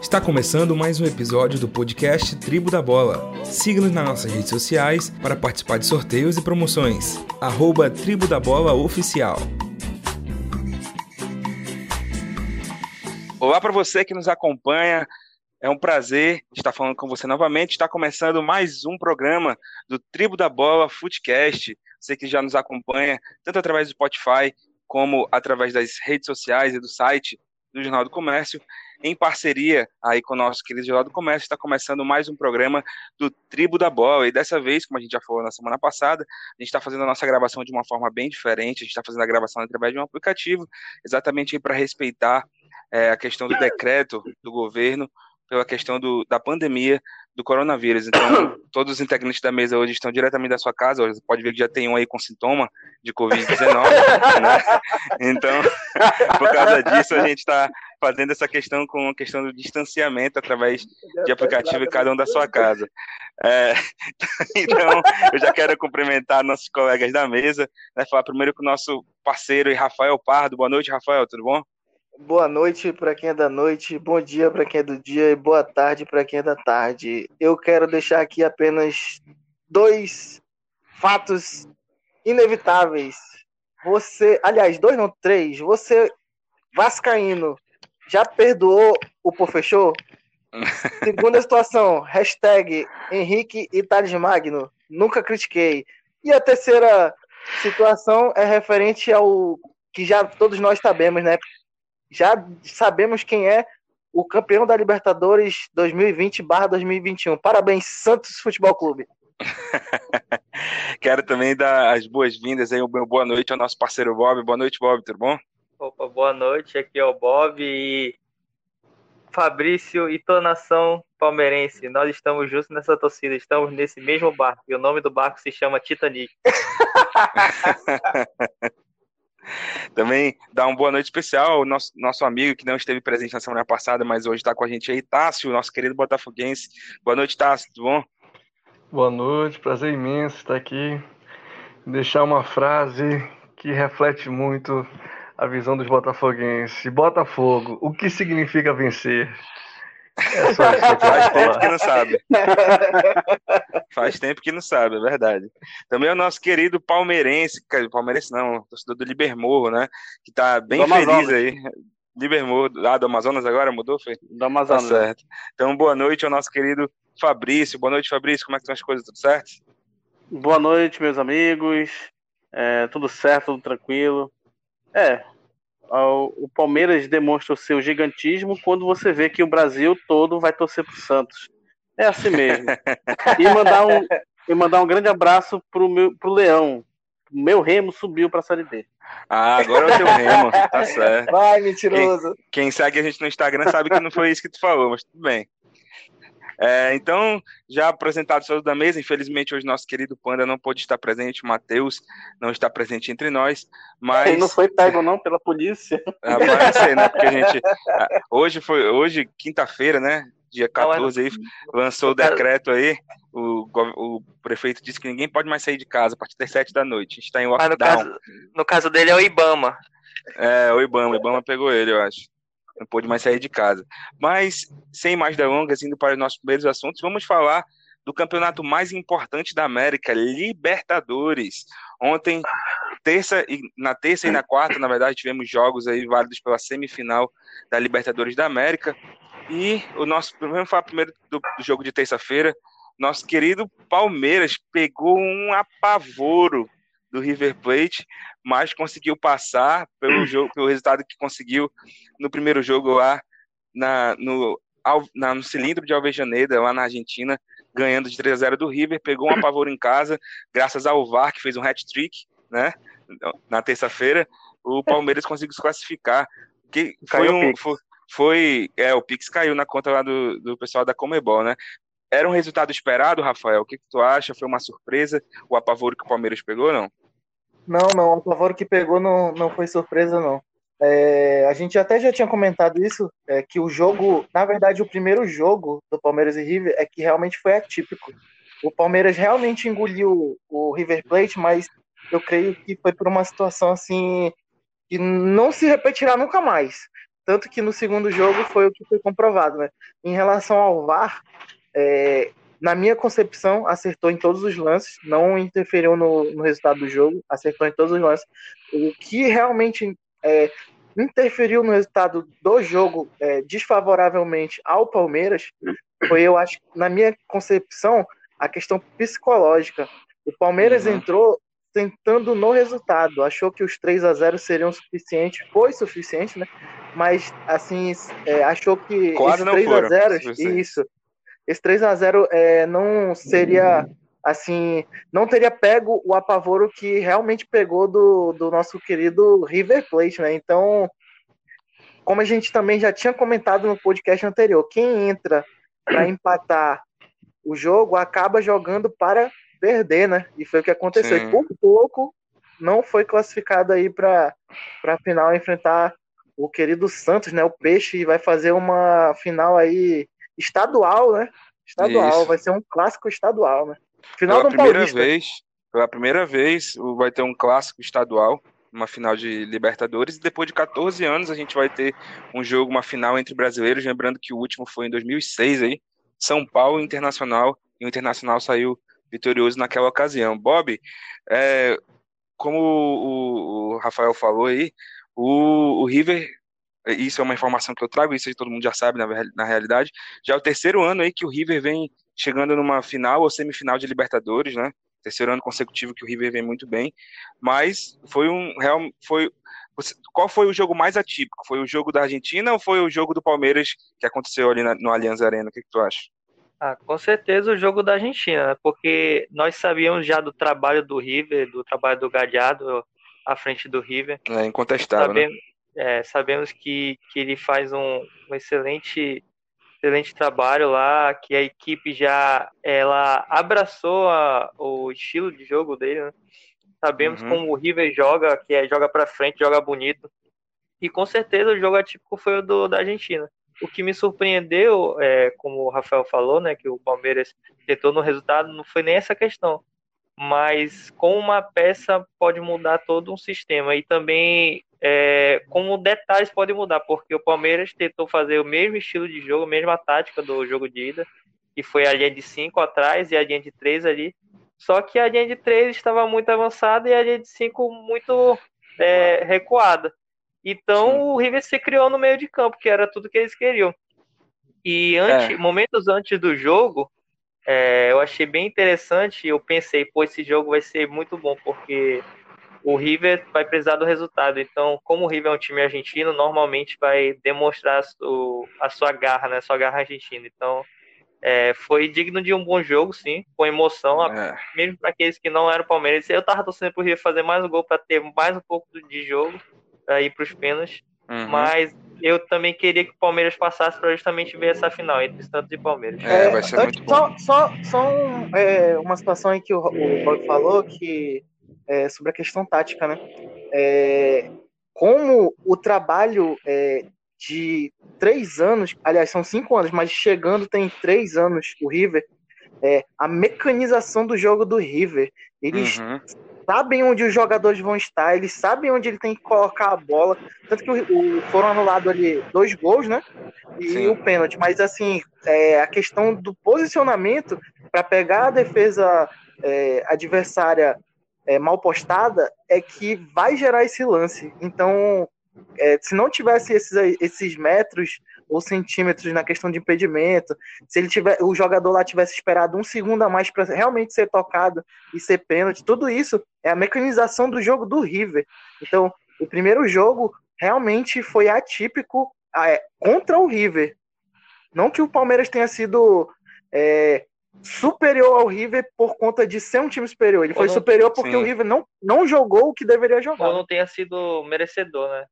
Está começando mais um episódio do podcast Tribo da Bola. Siga-nos nas nossas redes sociais para participar de sorteios e promoções. Arroba Tribo da Bola Oficial. Olá para você que nos acompanha. É um prazer estar falando com você novamente. Está começando mais um programa do Tribo da Bola Footcast. Você que já nos acompanha, tanto através do Spotify como através das redes sociais e do site do Jornal do Comércio, em parceria aí com o nosso querido Jornal do Comércio, está começando mais um programa do Tribo da Bola. E dessa vez, como a gente já falou na semana passada, a gente está fazendo a nossa gravação de uma forma bem diferente. A gente está fazendo a gravação através de um aplicativo, exatamente para respeitar é, a questão do decreto do governo pela questão do, da pandemia do coronavírus. Então, todos os integrantes da mesa hoje estão diretamente da sua casa. Você pode ver que já tem um aí com sintoma de Covid-19. né? Então, por causa disso, a gente está fazendo essa questão com a questão do distanciamento através de aplicativo em cada um da sua casa. É, então, eu já quero cumprimentar nossos colegas da mesa. Né, falar primeiro com o nosso parceiro Rafael Pardo. Boa noite, Rafael, tudo bom? Boa noite para quem é da noite, bom dia para quem é do dia e boa tarde para quem é da tarde. Eu quero deixar aqui apenas dois fatos inevitáveis. Você, aliás, dois não, três. Você, Vascaíno, já perdoou o Pofechou? Segunda situação, hashtag Henrique e Thales Magno, nunca critiquei. E a terceira situação é referente ao que já todos nós sabemos, né? já sabemos quem é o campeão da Libertadores 2020/2021. Parabéns, Santos Futebol Clube. Quero também dar as boas-vindas aí, uma boa noite ao nosso parceiro Bob. Boa noite, Bob, tudo bom? Opa, boa noite, aqui é o Bob e Fabrício e toda nação palmeirense. Nós estamos juntos nessa torcida, estamos nesse mesmo barco e o nome do barco se chama Titanic. Também dá uma boa noite especial ao nosso, nosso amigo que não esteve presente na semana passada, mas hoje está com a gente aí, Tássio, nosso querido botafoguense. Boa noite, Tássio, tudo bom? Boa noite, prazer imenso estar aqui. Deixar uma frase que reflete muito a visão dos botafoguenses. Botafogo, o que significa vencer? É só isso que Faz tempo que não sabe. Faz tempo que não sabe, é verdade. Também é o nosso querido palmeirense, palmeirense não, torcedor do Libermorro, né? Que tá bem do feliz Amazonas. aí. Libermorro, lá ah, do Amazonas agora mudou, foi? Do Amazonas. Tá certo. Então, boa noite ao nosso querido Fabrício. Boa noite, Fabrício. Como é que estão as coisas? Tudo certo? Boa noite, meus amigos. É, tudo certo, tudo tranquilo. É, o Palmeiras demonstra o seu gigantismo quando você vê que o Brasil todo vai torcer pro Santos. É assim mesmo. e mandar um, e mandar um grande abraço pro, meu, pro Leão. Meu remo subiu pra Série B. Ah, agora é o teu remo, tá certo. Vai, mentiroso. Quem, quem segue a gente no Instagram sabe que não foi isso que tu falou, mas tudo bem. É, então, já apresentado todos da mesa, infelizmente hoje nosso querido Panda não pôde estar presente, o Matheus não está presente entre nós, mas... Ele não foi pego não pela polícia. Ah, pode ser, né, porque a gente... Ah, hoje foi, hoje, quinta-feira, né, dia 14 aí, lançou o decreto aí, o, o prefeito disse que ninguém pode mais sair de casa a partir das 7 da noite, a gente está em lockdown. No caso, no caso dele é o Ibama. É, o Ibama, o Ibama pegou ele, eu acho não pôde mais sair de casa. Mas, sem mais delongas, indo para os nossos primeiros assuntos, vamos falar do campeonato mais importante da América, Libertadores. Ontem, terça e na terça e na quarta, na verdade, tivemos jogos aí válidos pela semifinal da Libertadores da América. E o nosso, vamos falar primeiro do, do jogo de terça-feira. Nosso querido Palmeiras pegou um apavoro do River Plate, mas conseguiu passar pelo jogo, pelo resultado que conseguiu no primeiro jogo lá na, no, na, no cilindro de Alvejaneda, lá na Argentina, ganhando de 3 a 0 do River, pegou um apavoro em casa, graças ao VAR, que fez um hat-trick, né, na terça-feira, o Palmeiras conseguiu se classificar. Que foi um, foi, foi, é, o Pix caiu na conta lá do, do pessoal da Comebol, né? Era um resultado esperado, Rafael? O que, que tu acha? Foi uma surpresa o apavoro que o Palmeiras pegou, não? Não, não, o apavoro que pegou não, não foi surpresa, não. É, a gente até já tinha comentado isso, é, que o jogo, na verdade, o primeiro jogo do Palmeiras e River é que realmente foi atípico. O Palmeiras realmente engoliu o River Plate, mas eu creio que foi por uma situação assim que não se repetirá nunca mais. tanto que no segundo jogo foi o que foi comprovado, né? Em relação ao VAR, é, na minha concepção, acertou em todos os lances, não interferiu no, no, resultado do jogo, acertou em todos os lances. O que realmente é, interferiu no resultado do jogo é, desfavoravelmente ao Palmeiras foi, eu acho, na minha concepção, a questão psicológica. O Palmeiras uhum. entrou tentando no resultado, achou que os 3 a 0 seriam suficientes, foi suficiente, né? Mas assim, é, achou que Quase esse 3 foram, a 0 isso, esse 3 a 0 é, não seria assim, não teria pego o apavoro que realmente pegou do, do nosso querido River Plate, né? Então, como a gente também já tinha comentado no podcast anterior, quem entra para empatar o jogo acaba jogando para perder, né? E foi o que aconteceu. E por pouco não foi classificado aí para a final enfrentar o querido Santos, né? O Peixe vai fazer uma final aí estadual, né? Estadual, Isso. vai ser um clássico estadual, né? Final pela do primeira Paulista. vez, pela primeira vez vai ter um clássico estadual, uma final de Libertadores e depois de 14 anos a gente vai ter um jogo, uma final entre brasileiros, lembrando que o último foi em 2006 aí, São Paulo Internacional, e o Internacional saiu vitorioso naquela ocasião. Bob, é, como o, o, Rafael falou aí, o, o, River, isso é uma informação que eu trago, isso aí todo mundo já sabe na, na realidade, já é o terceiro ano aí que o River vem chegando numa final ou semifinal de Libertadores, né? Terceiro ano consecutivo que o River vem muito bem, mas foi um real, foi qual foi o jogo mais atípico? Foi o jogo da Argentina ou foi o jogo do Palmeiras que aconteceu ali na, no Allianz Arena? O que, que tu acha? Ah, com certeza o jogo da Argentina, né? porque nós sabíamos já do trabalho do River, do trabalho do Gadiardo à frente do River. É incontestável, né? sabemos, né? É, sabemos que, que ele faz um, um excelente excelente trabalho lá, que a equipe já ela abraçou a, o estilo de jogo dele, né? Sabemos uhum. como o River joga, que é joga para frente, joga bonito. E com certeza o jogo atípico foi o do, da Argentina. O que me surpreendeu, é, como o Rafael falou, né, que o Palmeiras tentou no resultado, não foi nem essa questão. Mas com uma peça pode mudar todo um sistema. E também é, como detalhes podem mudar, porque o Palmeiras tentou fazer o mesmo estilo de jogo, a mesma tática do jogo de ida, que foi a linha de 5 atrás e a linha de 3 ali. Só que a linha de 3 estava muito avançada e a linha de 5 muito é, recuada. Então Sim. o River se criou no meio de campo, que era tudo que eles queriam. E antes, é. momentos antes do jogo, é, eu achei bem interessante. Eu pensei, pô, esse jogo vai ser muito bom, porque o River vai precisar do resultado. Então, como o River é um time argentino, normalmente vai demonstrar o, a sua garra, né? Sua garra argentina. Então, é, foi digno de um bom jogo, sim, com emoção, é. mesmo para aqueles que não eram Palmeiras. Eu tava torcendo pro River fazer mais um gol para ter mais um pouco de jogo ir para os pênaltis. Uhum. Mas eu também queria que o Palmeiras passasse para justamente ver essa final entre Santos e Palmeiras. É, vai ser muito só, bom. Só, só um, é, uma situação aí que o, o Bob falou que é, sobre a questão tática, né? É, como o trabalho é, de três anos, aliás, são cinco anos, mas chegando tem três anos o River, é, a mecanização do jogo do River. Eles uhum sabem onde os jogadores vão estar, eles sabem onde ele tem que colocar a bola. Tanto que o, o foram anulados ali dois gols, né? E Sim. o pênalti. Mas assim, é, a questão do posicionamento para pegar a defesa é, adversária é, mal postada é que vai gerar esse lance. Então, é, se não tivesse esses, esses metros ou centímetros na questão de impedimento, se ele tiver, o jogador lá tivesse esperado um segundo a mais para realmente ser tocado e ser pênalti, tudo isso é a mecanização do jogo do River. Então, o primeiro jogo realmente foi atípico é, contra o River. Não que o Palmeiras tenha sido é, superior ao River por conta de ser um time superior. Ele Ou foi não, superior porque sim. o River não, não jogou o que deveria jogar. Ou não tenha sido merecedor, né?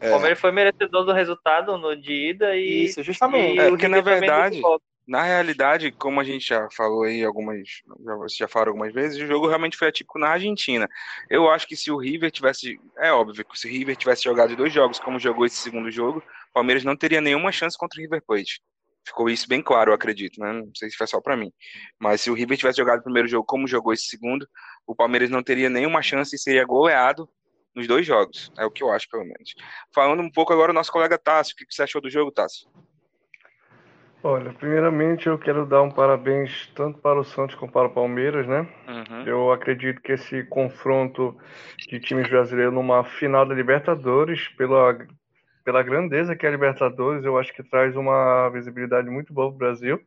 É. O Palmeiras foi merecedor do resultado no de ida e. Isso, justamente. E é, porque na verdade, na realidade, como a gente já falou aí algumas. Já, já falou algumas vezes, o jogo realmente foi atípico na Argentina. Eu acho que se o River tivesse. É óbvio que se o River tivesse jogado dois jogos, como jogou esse segundo jogo, o Palmeiras não teria nenhuma chance contra o River Plate. Ficou isso bem claro, eu acredito, né? Não sei se foi só para mim. Mas se o River tivesse jogado o primeiro jogo como jogou esse segundo, o Palmeiras não teria nenhuma chance e seria goleado nos dois jogos. É o que eu acho, pelo menos. Falando um pouco agora o nosso colega Tássio. O que você achou do jogo, Tássio? Olha, primeiramente eu quero dar um parabéns tanto para o Santos como para o Palmeiras, né? Uhum. Eu acredito que esse confronto de times brasileiros numa final da Libertadores, pela, pela grandeza que é a Libertadores, eu acho que traz uma visibilidade muito boa para o Brasil.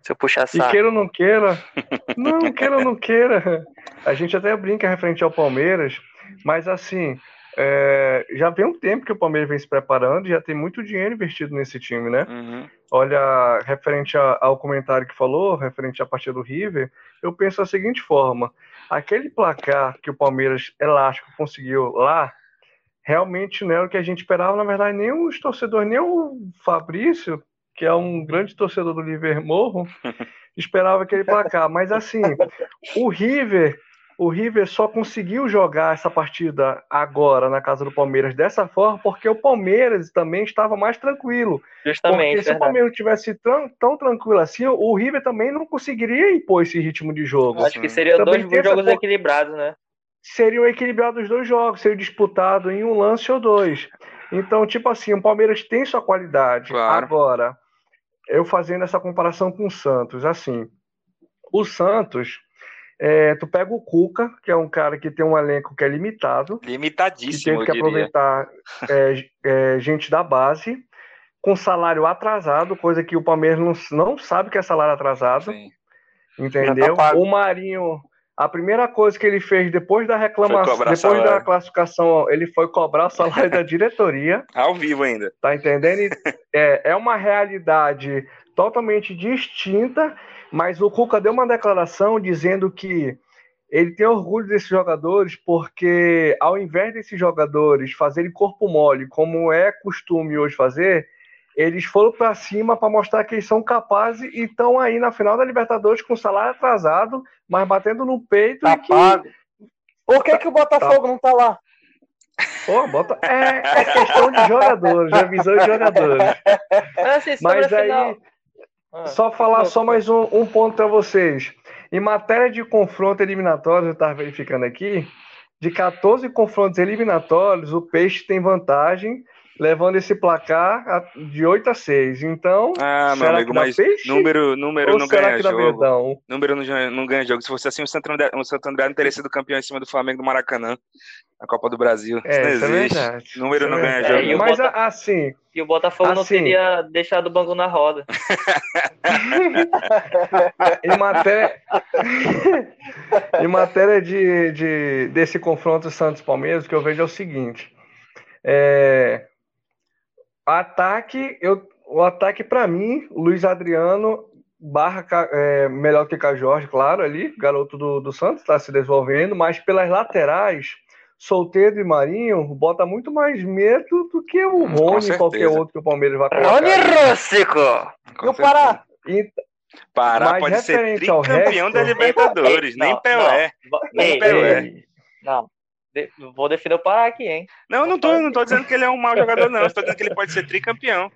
Se eu puxar E saco. queira ou não queira, não, queira ou não queira, a gente até brinca referente ao Palmeiras, mas assim, é, já tem um tempo que o Palmeiras vem se preparando, já tem muito dinheiro investido nesse time, né? Uhum. Olha, referente a- ao comentário que falou, referente à partida do River, eu penso da seguinte forma: aquele placar que o Palmeiras elástico conseguiu lá, realmente não era o que a gente esperava. Na verdade, nem os torcedores, nem o Fabrício, que é um grande torcedor do River Morro, esperava aquele placar. Mas assim, o River, o River só conseguiu jogar essa partida agora na casa do Palmeiras dessa forma porque o Palmeiras também estava mais tranquilo. Justamente, Porque se o verdade. Palmeiras tivesse tão, tão tranquilo assim, o River também não conseguiria impor esse ritmo de jogo. Acho que seria Também dois essa jogos por- equilibrados, né? Seriam equilibrados os dois jogos, seriam disputados em um lance ou dois. Então, tipo assim, o Palmeiras tem sua qualidade. Claro. Agora, eu fazendo essa comparação com o Santos, assim, o Santos, é, tu pega o Cuca, que é um cara que tem um elenco que é limitado, que Limitadíssimo, teve que eu diria. aproveitar é, é, gente da base com salário atrasado, coisa que o Palmeiras não, não sabe que é salário atrasado, Sim. entendeu? Tá o Marinho, a primeira coisa que ele fez depois da reclamação, depois da classificação, ele foi cobrar o salário da diretoria, Ao vivo ainda. tá entendendo? E, é, é uma realidade totalmente distinta, mas o Cuca deu uma declaração dizendo que ele tem orgulho desses jogadores porque, ao invés desses jogadores fazerem corpo mole, como é costume hoje fazer, eles foram para cima para mostrar que eles são capazes e estão aí na final da Libertadores com salário atrasado, mas batendo no peito Tá e que. pago. Por que, que o Botafogo não tá lá? Pô, bota... é, é questão de jogadores, é visão de jogadores. Assim, Mas a aí, final. Ah, Só falar só mais um, um ponto para vocês. Em matéria de confronto eliminatório, eu estava verificando aqui, de 14 confrontos eliminatórios, o Peixe tem vantagem, levando esse placar de 8 a 6. Então, Ah, meu será amigo, mas Peixe? número, número ou não ganha jogo. Número não, ganha- não ganha jogo. Se fosse assim, o Santo André, o Santo André não teria sido campeão em cima do Flamengo do Maracanã, na Copa do Brasil. É, isso isso é não existe. verdade. Número Isso é não ganha verdade. jogo. Mas E o Bota- assim, E o Botafogo não Assim. teria deixado o banco na roda. em matéria, em matéria de, de- desse confronto Santos-Palmeiras, o que eu vejo é o seguinte: é, ataque, eu, o ataque para mim, Luiz Adriano barra é, melhor que Jorge, claro, ali, garoto do, do Santos está se desenvolvendo, mas pelas laterais, Solteiro e Marinho bota muito mais medo do que o Hum, Rony e qualquer outro que o Palmeiras vai colocar. Rony Rússico! E o. Pará? E- Pará Mas pode ser tricampeão resto- da Libertadores, Não, nem não. Pelé. Ei, Nem Pelé. ei, Não. De- vou defender o Pará aqui, hein? Não, não tô, não tô dizendo que ele é um mau jogador, não. Estou dizendo que ele pode ser tricampeão.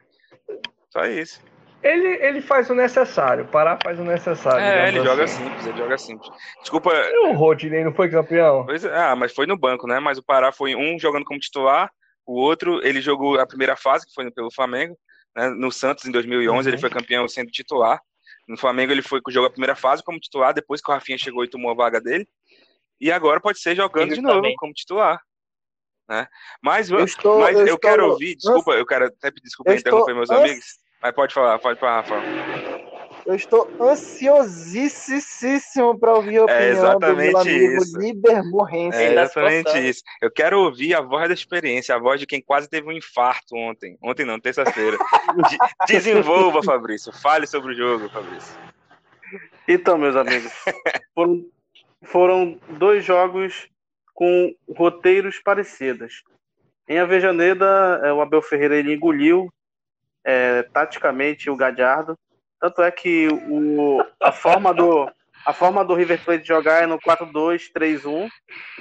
Só isso. Ele, ele faz o necessário, Pará faz o necessário. É, digamos ele joga assim. simples, ele joga simples. Desculpa, E o Rodinei não foi campeão? Pois é, ah, mas foi no banco, né? Mas o Pará foi um jogando como titular, o outro ele jogou a primeira fase, que foi pelo Flamengo, né? No Santos em 2011 Uhum. ele foi campeão sendo titular. No Flamengo ele foi jogou a primeira fase como titular, depois que o Rafinha chegou e tomou a vaga dele. E agora pode ser jogando de novo como titular, né? Mas Eu estou- mas eu eu, estou- quero ouvir, desculpa, eu quero até pedir desculpa Eu interromper estou meus ans- amigos. Mas pode falar, pode falar, Rafael. Eu estou ansiosíssimo para ouvir a É opinião do exatamente meu amigo isso. Liber Morrense. É exatamente isso. Eu quero ouvir a voz da experiência, a voz de quem quase teve um infarto ontem. Ontem não, terça-feira. De- Desenvolva, Fabrício. Fale sobre o jogo, Fabrício. Então, meus amigos, foram, foram dois jogos com roteiros parecidos. Em Avejaneda, eh, o Abel Ferreira ele engoliu eh, taticamente o Gadiardo. Tanto é que o, a, forma do, a forma do River Plate jogar é no 4-2-3-1.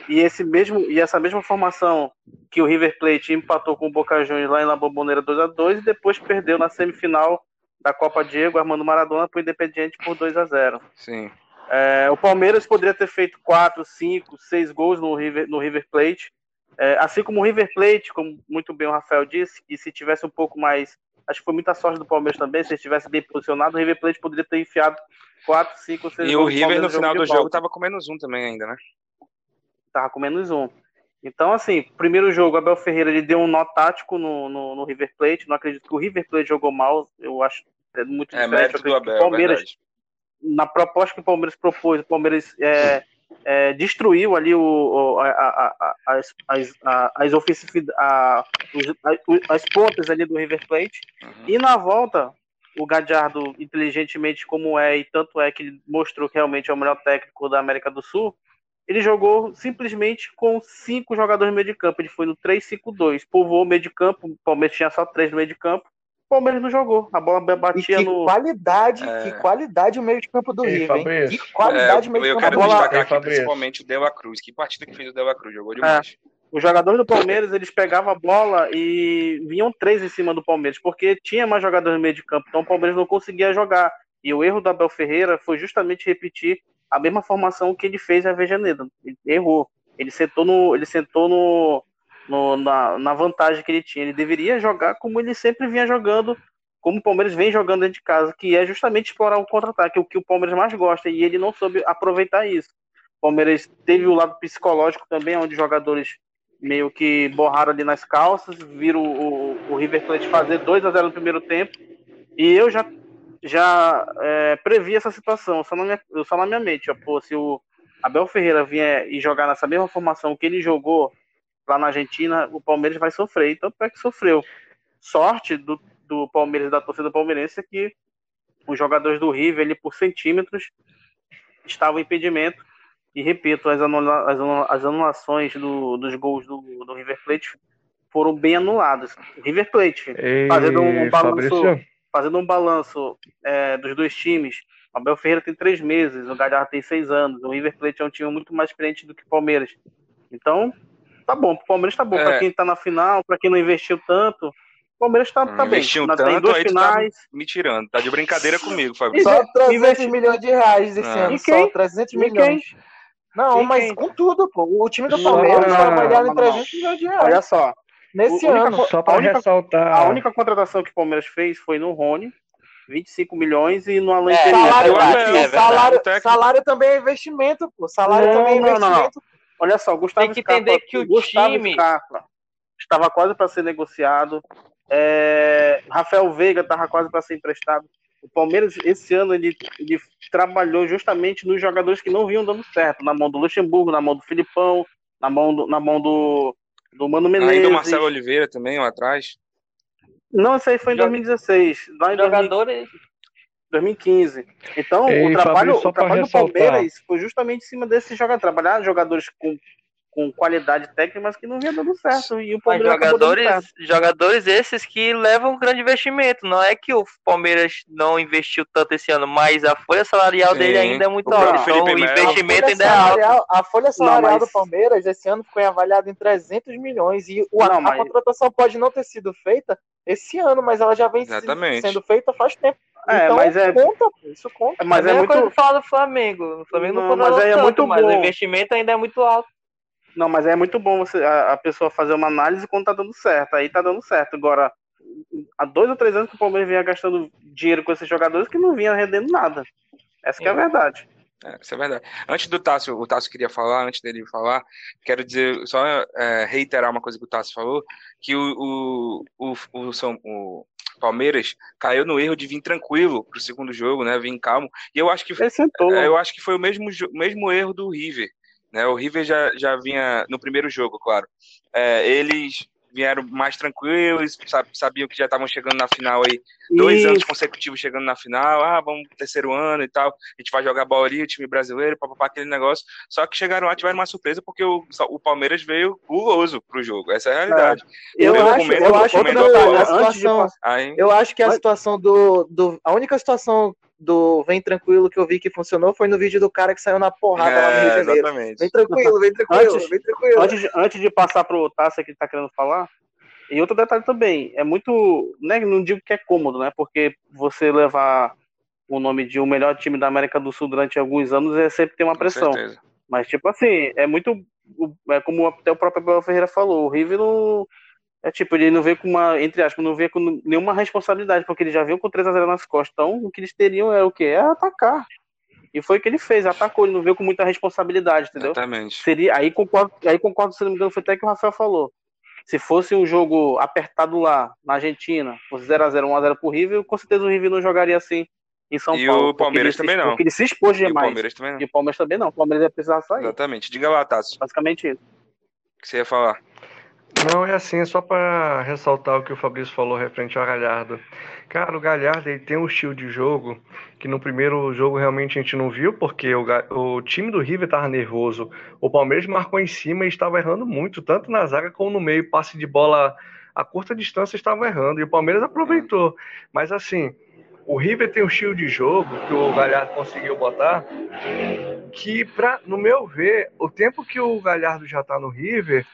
E, esse mesmo, e essa mesma formação que o River Plate empatou com o Boca Juniors lá em La Bombonera 2x2 e depois perdeu na semifinal da Copa Diego Armando Maradona para o Independiente por 2 a 0 Sim. É, o Palmeiras poderia ter feito 4, 5, 6 gols no River, no River Plate. É, assim como o River Plate, como muito bem o Rafael disse, que se tivesse um pouco mais. Acho que foi muita sorte do Palmeiras também, se estivesse bem posicionado, o River Plate poderia ter enfiado 4, 5, 6 E o River no final do jogo tava com menos um também ainda, né? Tava com menos um. Então, assim, primeiro jogo, Abel Ferreira ele deu um nó tático no, no, no, River Plate. Não acredito que o River Plate jogou mal. Eu acho é muito é, diferente. Eu acredito que o Palmeiras, na proposta que o Palmeiras propôs, o Palmeiras é, é, destruiu ali o, a, a, a, as, as, as, as pontas ali do River Plate. Uhum. E na volta, o Gadiardo, inteligentemente como é, e tanto é que ele mostrou que realmente é o melhor técnico da América do Sul, ele jogou simplesmente com cinco jogadores no meio de campo. Ele foi no 3-5-2. Povoou o meio de campo. O Palmeiras tinha só três no meio de campo. O Palmeiras não jogou. A bola batia e que no. Qualidade, é... Que qualidade o meio de campo do River, hein? Que qualidade é, o meio de campo. Eu quero destacar aqui principalmente o Dela Cruz. Que partida que fez o Dela Cruz? Jogou demais. É. Os jogadores do Palmeiras, eles pegavam a bola e vinham três em cima do Palmeiras, porque tinha mais jogadores no meio de campo, então o Palmeiras não conseguia jogar. E o erro do Abel Ferreira foi justamente repetir a mesma formação que ele fez a Avejaneira. Ele errou. Ele sentou no, ele sentou no, no na, na, vantagem que ele tinha. Ele deveria jogar como ele sempre vinha jogando, como o Palmeiras vem jogando dentro de casa, que é justamente explorar o contra-ataque, o que o Palmeiras mais gosta, e ele não soube aproveitar isso. O Palmeiras teve o lado psicológico também, onde jogadores meio que borraram ali nas calças, viram o, o, o River Plate fazer 2 a 0 no primeiro tempo. E eu já já é, previ essa situação, só na minha, só na minha mente. Ó, pô, se o Abel Ferreira vier e jogar nessa mesma formação que ele jogou lá na Argentina, o Palmeiras vai sofrer. Então, é que sofreu. Sorte do, do Palmeiras e da torcida palmeirense é que os jogadores do River, ali por centímetros, estavam em impedimento. E repito, as, anula, as, anula, as anulações do, dos gols do, do River Plate foram bem anuladas. River Plate, Ei, fazendo um balanço. Fabrício fazendo um balanço é, dos dois times, o Abel Ferreira tem três meses, o Galhardo tem seis anos, o River Plate é um time muito mais experiente do que o Palmeiras. Então, tá bom, o Palmeiras tá bom. É. Para quem tá na final, para quem não investiu tanto, o Palmeiras tá, tá bem. Investiu tanto, tem duas finais. Tá me tirando, tá de brincadeira comigo, Fabio. Só 300 Investi... milhões de reais esse ah. ano, só 300 milhões. Não, mas com tudo, pô. O time do Palmeiras não, não, avaliado em 300 milhões de reais. Olha só, Nesse o, ano. Só para ressaltar. A única contratação que o Palmeiras fez foi no Rony. 25 milhões e no Alan é, salário, é, é, salário, salário, também é investimento, pô. Salário não, também é investimento. Não, não. Olha só, Gustavo Tem que Scarpa, entender que o Gustavo time Scarpa estava quase para ser negociado. É, Rafael Veiga estava quase para ser emprestado. O Palmeiras, esse ano, ele, ele, trabalhou justamente nos jogadores que não vinham dando certo. Na mão do Luxemburgo, na mão do Filipão, na mão do, na mão do, do Mano Menezes. Ainda o Marcelo Oliveira também, lá atrás. Não, isso aí foi em 2016. Lá em Jogadores... 2015. Então, Ei, o trabalho, Fabrício, o trabalho do Palmeiras foi justamente em cima desse jogador. Trabalhar jogadores com com qualidade técnica, mas que não vinha dando certo. E o Palmeiras jogadores, jogadores esses que levam um grande investimento. Não é que o Palmeiras não investiu tanto esse ano, mas a folha salarial Sim. dele ainda é muito alta. Então o investimento ainda é alto. A folha salarial não, mas... do Palmeiras esse ano foi avaliada em 300 milhões. E o, não, a, mas... a contratação pode não ter sido feita esse ano, mas ela já vem Exatamente. sendo feita faz tempo. É, então, mas é conta, isso conta. Mas é, é muito coisa fala do Flamengo. O Flamengo não, não mas é tanto, muito mas bom. o investimento ainda é muito alto. Não, mas é muito bom você, a, a, pessoa fazer uma análise quando tá dando certo. Aí tá dando certo. Agora, há dois ou três anos que o Palmeiras vinha gastando dinheiro com esses jogadores que não vinha rendendo nada. Essa é a verdade. É, isso é verdade. Antes do Tássio, o Tássio queria falar, antes dele falar, quero dizer, só é, reiterar uma coisa que o Tássio falou, que o, o, o, o, São, o Palmeiras caiu no erro de vir tranquilo pro segundo jogo, né? Vir calmo. E eu acho que, é, eu acho que foi o mesmo, mesmo erro do River. Né? O River já, já vinha no primeiro jogo, claro. É, eles vieram mais tranquilos, sabiam que já estavam chegando na final aí, dois Isso. anos consecutivos chegando na final, ah, vamos pro terceiro ano e tal, a gente vai jogar o time brasileiro, papapá, aquele negócio. Só que chegaram lá, tiveram uma surpresa, porque o, o Palmeiras veio guloso pro jogo, essa é a realidade. É. Eu, acho, momento, eu, acho que, a situação, eu acho que a situação do, do. A única situação do Vem Tranquilo que eu vi que funcionou foi no vídeo do cara que saiu na porrada é, lá no Rio de Janeiro. Exatamente. Vem tranquilo, vem tranquilo, antes, vem tranquilo. Antes de, antes de passar pro Tassi que ele tá querendo falar, e outro detalhe também, é muito, né, não digo que é cômodo, né, porque você levar o nome de um melhor time da América do Sul durante alguns anos é sempre ter uma pressão. Mas, tipo assim, é muito, é como até o próprio Abel Ferreira falou, o River não. É tipo, ele não vê com uma, entre aspas, não vê com nenhuma responsabilidade, porque ele já viu com 3x0 nas costas. Então, o que eles teriam é o quê? É atacar. E foi o que ele fez, atacou, ele não veio com muita responsabilidade, entendeu? Exatamente. Seria, aí concordo, aí concordo, se não me engano, foi até que o Rafael falou. Se fosse um jogo apertado lá, na Argentina, fosse 0x0, 1x0 pro River, com certeza o River não jogaria assim em São E Paulo. o Palmeiras também se- não. Porque ele se expôs E o demais. Palmeiras também não. E o Palmeiras também não. O Palmeiras ia precisar sair. Exatamente. Diga lá, Tassi, o Basicamente isso. que você ia falar. Não, é assim, é só para ressaltar o que o Fabrício falou referente ao Galhardo. Cara, o Galhardo ele tem um estilo de jogo que no primeiro jogo realmente a gente não viu, porque o, o time do River estava nervoso. O Palmeiras marcou em cima e estava errando muito, tanto na zaga como no meio. Passe de bola a curta distância estava errando e o Palmeiras aproveitou. Mas assim, o River tem um estilo de jogo que o Galhardo conseguiu botar que, pra, no meu ver, o tempo que o Galhardo já está no River,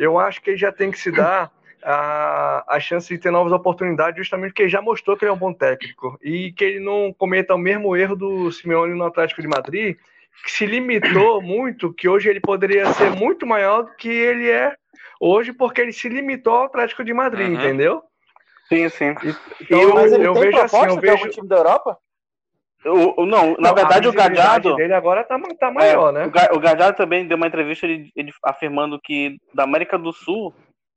eu acho que ele já tem que se dar a, a chance de ter novas oportunidades, justamente porque ele já mostrou que ele é um bom técnico e que ele não cometa o mesmo erro do Simeone no Atlético de Madrid, que se limitou muito, que hoje ele poderia ser muito maior do que ele é hoje, porque ele se limitou ao Atlético de Madrid, Uhum. entendeu? Sim, sim. Então, Eu- Mas ele eu tem vejo assim, proposta eu pra algum vejo. time da Europa? O, o- não, na Não, verdade o visibilidade dele agora tá, tá É, maior, né? o, o Galhardo também deu uma entrevista ele, ele afirmando que da América do Sul,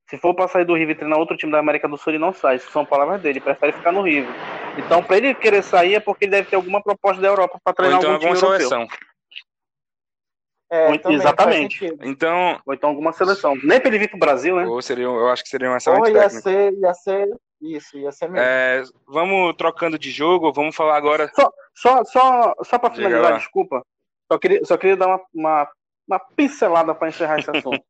se for pra sair do River e treinar outro time da América do Sul, ele não sai. Isso são palavras dele, ele prefere ficar no River. Então, pra ele querer sair é porque ele deve ter alguma proposta da Europa pra Ou treinar então algum time alguma europeu. seleção. É, também, exatamente. Então, Ou então alguma seleção. Nem pra ele vir pro Brasil, né? ou seria, eu acho que seria um Ou excelente ia técnico. ser, ia ser isso, ia ser mesmo. É, vamos trocando de jogo, vamos falar agora. Só, só, só pra Diga finalizar, desculpa. Só queria, só queria dar uma, uma, uma pincelada pra encerrar esse assunto.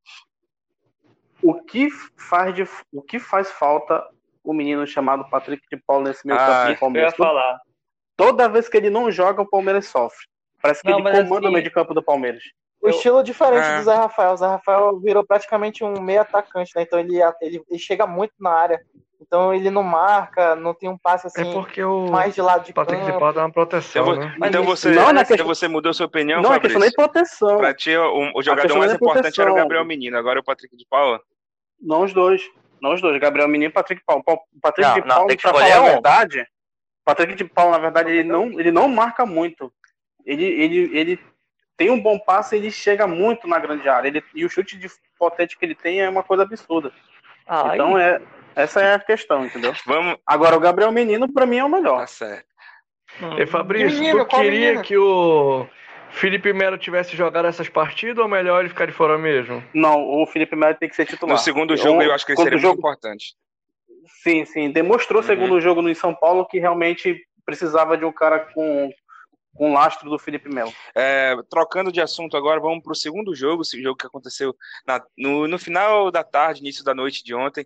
o, que faz de, o que faz falta o menino chamado Patrick de Paulo nesse meio Ah, campo do Eu ia Palmeiras? falar. Toda vez que ele não joga, o Palmeiras sofre. Parece que Não, ele comanda assim- o meio de campo do Palmeiras. O estilo é diferente É. do Zé Rafael. O Zé Rafael virou praticamente um meio atacante, né? Então ele, ele, ele chega muito na área. Então ele não marca, não tem um passe assim, É porque o mais de lado de Patrick de campo. Paula dá uma proteção, Então, né? Então você, não, não é então questão- você mudou sua opinião, não, é Fabrício? questão nem proteção. Pra ti, o, o jogador questão mais não é importante era o. Gabriel Menino, agora é o Patrick de Paula. Não os dois. Não os dois. Gabriel Menino e Patrick Paulo. Pa- Patrick Não, de não, Paulo, tem que pra falar a verdade, Patrick de Paulo, na verdade, ele não, ele não marca muito. Ele, ele, ele tem um bom passe, ele chega muito na grande área. Ele, e o chute de potente que ele tem é uma coisa absurda. Ai, Então, é, essa é a questão, entendeu? Vamos. Agora, o Gabriel Menino, pra mim, é o melhor. Tá certo. hum. E Fabrício, Menino, tu queria menino? que o Felipe Melo tivesse jogado essas partidas ou melhor ele ficar de fora mesmo? Não, o Felipe Melo tem que ser titular. No segundo jogo, eu acho que ele seria o muito jogo- importante. Sim, sim. Demonstrou Uhum. segundo jogo no São Paulo que realmente precisava de um cara com, com lastro do Felipe Melo. É, trocando de assunto agora, vamos para o segundo jogo, esse jogo que aconteceu na- no, no final da tarde, início da noite de ontem.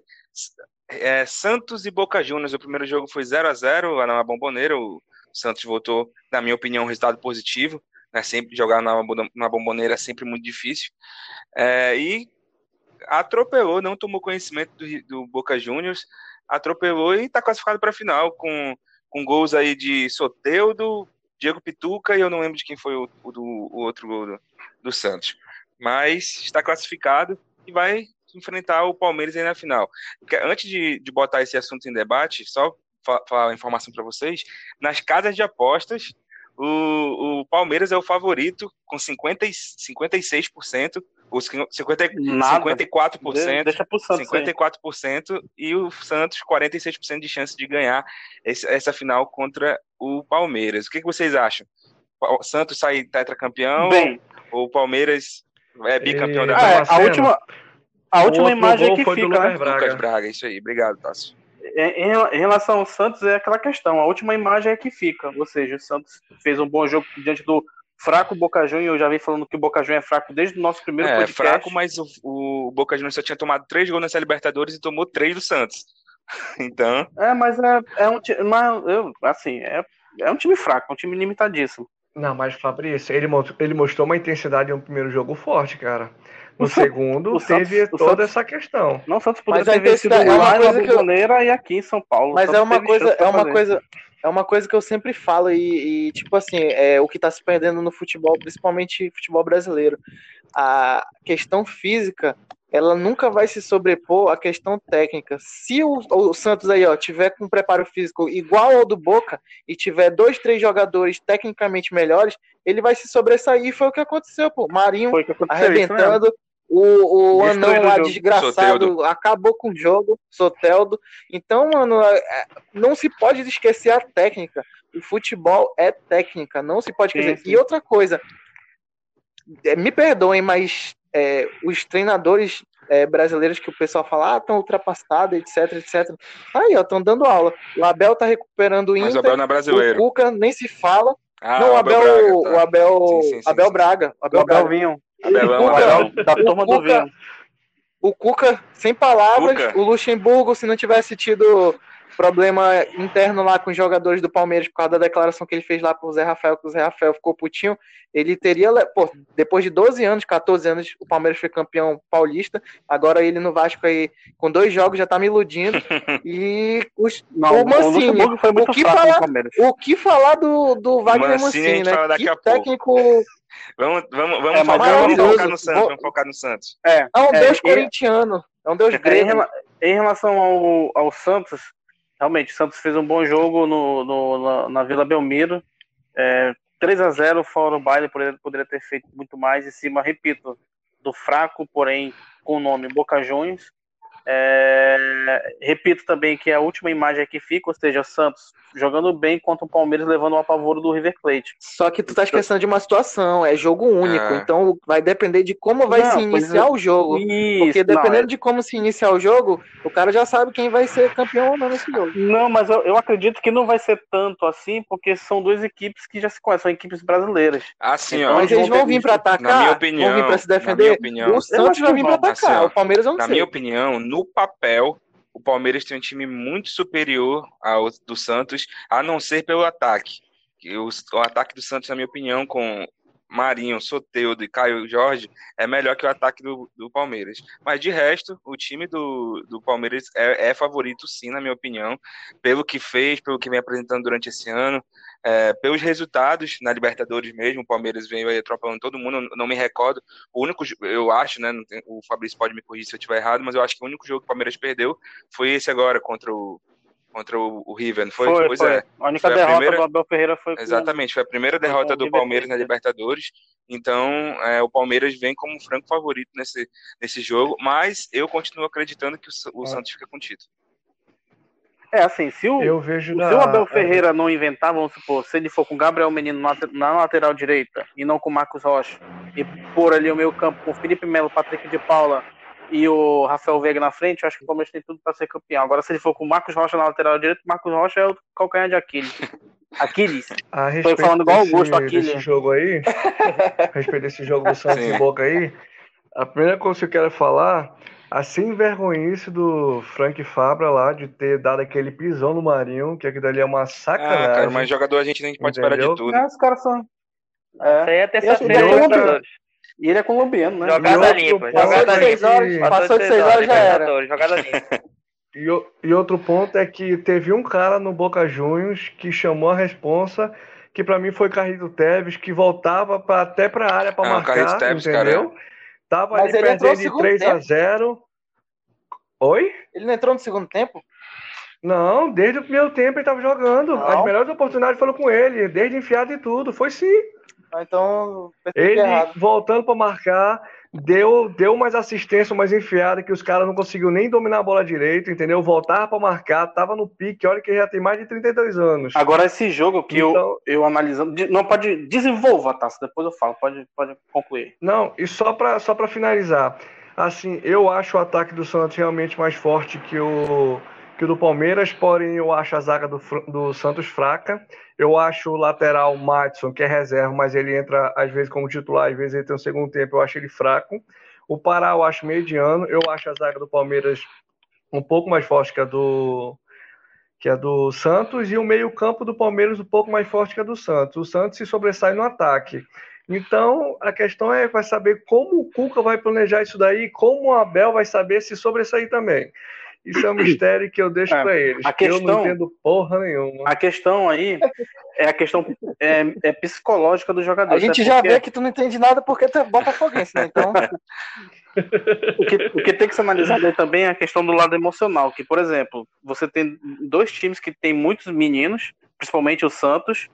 É, Santos e Boca Juniors. O primeiro jogo foi 0 a 0 lá na Bomboneira. O Santos voltou, na minha opinião, um resultado positivo. Né? Sempre jogar na, na Bomboneira é sempre muito difícil. É, e atropelou, não tomou conhecimento do, do Boca Juniors, atropelou e está classificado para a final com, com gols aí de Soteudo, Diego Pituca e eu não lembro de quem foi o, o do, o outro gol do, do Santos. Mas está classificado e vai enfrentar o Palmeiras aí na final. Antes de, de botar esse assunto em debate, só fa- falar uma informação para vocês: nas casas de apostas, o, o Palmeiras é o favorito com 50, e- 56%, ou 50, Nada. 54%. Deixa pro Santos. aí. 54% e o Santos 46% de chance de ganhar esse- essa final contra o Palmeiras. O que, que vocês acham? O Santos sai tetracampeão Bem, ou o Palmeiras é bicampeão E- da ah, é, a última, a última imagem gol que do fica, Lucas né? Braga. Lucas Braga? Isso aí, obrigado, Tássio. Em, em em relação ao Santos, é aquela questão. A última imagem é que fica. Ou seja, o Santos fez um bom jogo diante do fraco Boca Juniors. Eu já vim falando que o Boca Juniors é fraco desde o nosso primeiro É, podcast. fraco, mas o, o Boca Juniors só tinha tomado três gols nessa Libertadores e tomou três do Santos. Então, É, mas é, é um time. Mas, eu, assim, é, é um time fraco, é um time limitadíssimo. Não, mas Fabrício, ele, ele mostrou uma intensidade no primeiro jogo forte, cara. O segundo, o Santos- teve o toda Santos- essa questão. Não, o Santos podia Mas a ter vencido intensidade é uma lá na coisa que eu- Bomboneira e aqui em São Paulo. Mas Santos é uma coisa, é uma fazer. coisa, é uma coisa que eu sempre falo e, e tipo assim, é o que está se perdendo no futebol, principalmente futebol brasileiro. A questão física, ela nunca vai se sobrepor à questão técnica. Se o, o, Santos aí, ó, tiver com um preparo físico igual ao do Boca e tiver dois, três jogadores tecnicamente melhores, ele vai se sobressair. Foi o que aconteceu, pô. Marinho arrebentando, o, o anão lá desgraçado Soteldo. acabou com o jogo, Soteldo. Então, mano, é, é, não se pode esquecer a técnica. O futebol é técnica, não se pode esquecer. Sim, sim. E outra coisa, é, me perdoem, mas é, os treinadores é, brasileiros que o pessoal fala, ah, estão ultrapassados, etc, etc. Aí, ó, estão dando aula. O Abel tá recuperando o Inter. Mas o Abel não é brasileiro. O Cuca nem se fala. Ah, não, o Abel, Abel, Braga, tá. o Abel, sim, sim, sim, Abel Braga. Abel, Abel Vinho. Abelão, Abelão, da turma do Vinho. O Cuca, sem palavras, Cuca. o Luxemburgo, se não tivesse tido problema interno lá com os jogadores do Palmeiras por causa da declaração que ele fez lá pro Zé Rafael, que o Zé Rafael ficou putinho, ele teria, pô, depois de 12 anos, 14 anos, o Palmeiras foi campeão paulista, agora ele no Vasco aí, com dois jogos, já tá me iludindo, e os, Não, o Mancini, o, foi muito o, que falar, o que falar do, do Wagner Mancini, Mancini né, que técnico... Pouco. Vamos, vamos, vamos, é, focar, vamos focar no Santos. Vamos focar no Santos. É, é um é, deus corintiano. É um deus grego. Em, em relação ao, ao Santos, realmente, o Santos fez um bom jogo no, no na, na, Vila Belmiro. É, 3 a 0 fora o baile, poderia, poderia ter feito muito mais em cima, repito, do fraco, porém com o nome Boca Juniors. É, repito também que a última imagem que fica, ou seja, o Santos jogando bem contra o Palmeiras, levando o apavoro do River Plate. Só que tu tá esquecendo de uma situação, é jogo único, é. então vai depender de como vai não, se iniciar é. o jogo. Isso, porque dependendo não, é... de como se iniciar o jogo, o cara já sabe quem vai ser campeão ou não nesse jogo. Não, mas eu, eu acredito que não vai ser tanto assim, porque são duas equipes que já se conhecem, são equipes brasileiras. Assim, ó. Mas eles vão vir para atacar, na minha opinião, vão vir para se defender. Opinião, o Santos vai vir para atacar, assim, ó, o Palmeiras não Na sei. minha opinião, no papel, o Palmeiras tem um time muito superior ao do Santos, a não ser pelo ataque. O, o ataque do Santos, na minha opinião, com Marinho, Soteudo e Caio Jorge é melhor que o ataque do, do Palmeiras. Mas de resto, o time do, do Palmeiras é, é, favorito, sim, na minha opinião, pelo que fez, pelo que vem apresentando durante esse ano, é, pelos resultados na Libertadores mesmo. O Palmeiras veio aí atropelando todo mundo, não me recordo. O único, eu acho, né? O Fabrício pode me corrigir se eu estiver errado, mas eu acho que o único jogo que o Palmeiras perdeu foi esse agora contra o contra o, o River, não foi? foi pois foi. é. A única derrota a primeira... do Abel Ferreira foi. Exatamente, foi a primeira derrota do Palmeiras na Libertadores. Então, é, o Palmeiras vem como franco favorito nesse, nesse jogo, mas eu continuo acreditando que o, o é. Santos fica com o título. É, assim, se o, eu vejo na... se o Abel Ferreira não inventar, vamos supor, se ele for com o Gabriel Menino na, na lateral direita e não com o Marcos Rocha, e pôr ali o meio campo com Felipe Melo, Patrick de Paula e o Rafael Veiga na frente, eu acho que o Palmeiras tem tudo para ser campeão. Agora, se ele for com o Marcos Rocha na lateral direita, o Marcos Rocha é o calcanhar de Aquiles. Aquiles. A Foi falando igual o Augusto Aquiles. Desse jogo aí, a respeito desse jogo do Santos e Boca aí, a primeira coisa que eu quero falar, a sem vergonhice do Frank Fabra lá, de ter dado aquele pisão no Marinho, que aquilo dali é uma sacanagem. Ah, cara, mas jogador a gente nem pode esperar de tudo. Não, os caras são... É. Isso aí é terça-feira, e ele é colombiano, né? Jogada limpa. Jogada limpa. Passou de 6 horas, já era. Jogada limpa. E, e outro ponto é que teve um cara no Boca Juniors que chamou a responsa, que para mim foi Carrito Teves, que voltava pra, até pra área para ah, marcar, Teves, entendeu? Cara. Tava Mas ali perdendo de 3 tempo. a 0 Oi? Ele não entrou no segundo tempo? Não, desde o primeiro tempo ele tava jogando. Não. As melhores oportunidades foram com ele, desde enfiado e tudo. Foi sim. Ah, então, ele voltando para marcar, deu, deu mais assistência, mais enfiada, que os caras não conseguiu nem dominar a bola direito, entendeu? Voltava para marcar, tava no pique, olha que já tem mais de 32 anos. Agora, esse jogo que então, eu, eu analisando. Não, pode. Desenvolva, tá? Depois eu falo, pode, pode concluir. Não, e só para só finalizar. Assim, eu acho o ataque do Santos realmente mais forte que o que o do Palmeiras, porém eu acho a zaga do, do Santos fraca. Eu acho o lateral Matson, que é reserva, mas ele entra às vezes como titular, às vezes ele tem um segundo tempo, eu acho ele fraco. O Pará eu acho mediano, eu acho a zaga do Palmeiras um pouco mais forte que a do que a do Santos e o meio-campo do Palmeiras um pouco mais forte que a do Santos. O Santos se sobressai no ataque. Então, a questão é vai saber como o Cuca vai planejar isso daí, como o Abel vai saber se sobressair também. Isso é um mistério que eu deixo É, pra eles. a que Eu não questão- entendo porra nenhuma. A questão aí é a questão é, é psicológica do jogador. A gente já por quê? vê que tu não entende nada porque tu é botafoguense, né? Então, O que, o que tem que ser analisado aí também é a questão do lado emocional. Que, por exemplo, você tem dois times que tem muitos meninos, principalmente o Santos,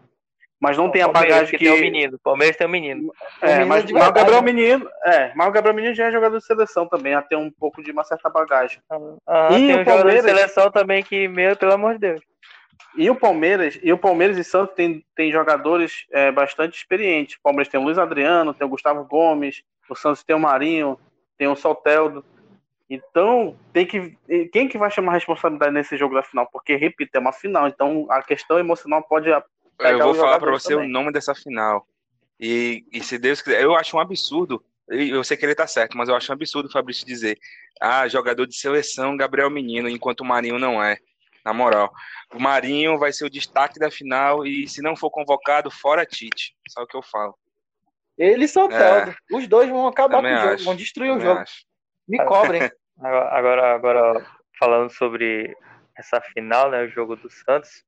mas não tem a Palmeiras bagagem que. tem um menino. Palmeiras tem um menino. É, menino mas, o verdade, Gabriel? Menino, é, mas o Gabriel Menino já é jogador de seleção também, tem um pouco de uma certa bagagem. Ah, E tem o um jogador de Palmeiras? seleção também que, meu, pelo amor de Deus. E o Palmeiras, e o Palmeiras e Santos tem, tem jogadores é, bastante experientes. O Palmeiras tem o Luiz Adriano, tem o Gustavo Gomes, o Santos tem o Marinho, tem o Solteldo. Então, tem que. Quem que vai chamar a responsabilidade nesse jogo da final? Porque, repito, é uma final. Então, a questão emocional pode. Eu vou falar pra jogadores você também. o nome dessa final. E, e se Deus quiser, eu acho um absurdo. Eu sei que ele tá certo, mas eu acho um absurdo o Fabrício dizer: ah, jogador de seleção, Gabriel Menino, enquanto o Marinho não é. Na moral, o Marinho vai ser o destaque da final e se não for convocado, fora Tite. Só o que eu falo. ele e Soteldo. Os dois vão acabar com É. O jogo, acho. vão destruir o jogo. acho. Me cobrem. Agora, agora, agora, falando sobre essa final, né, o jogo do Santos.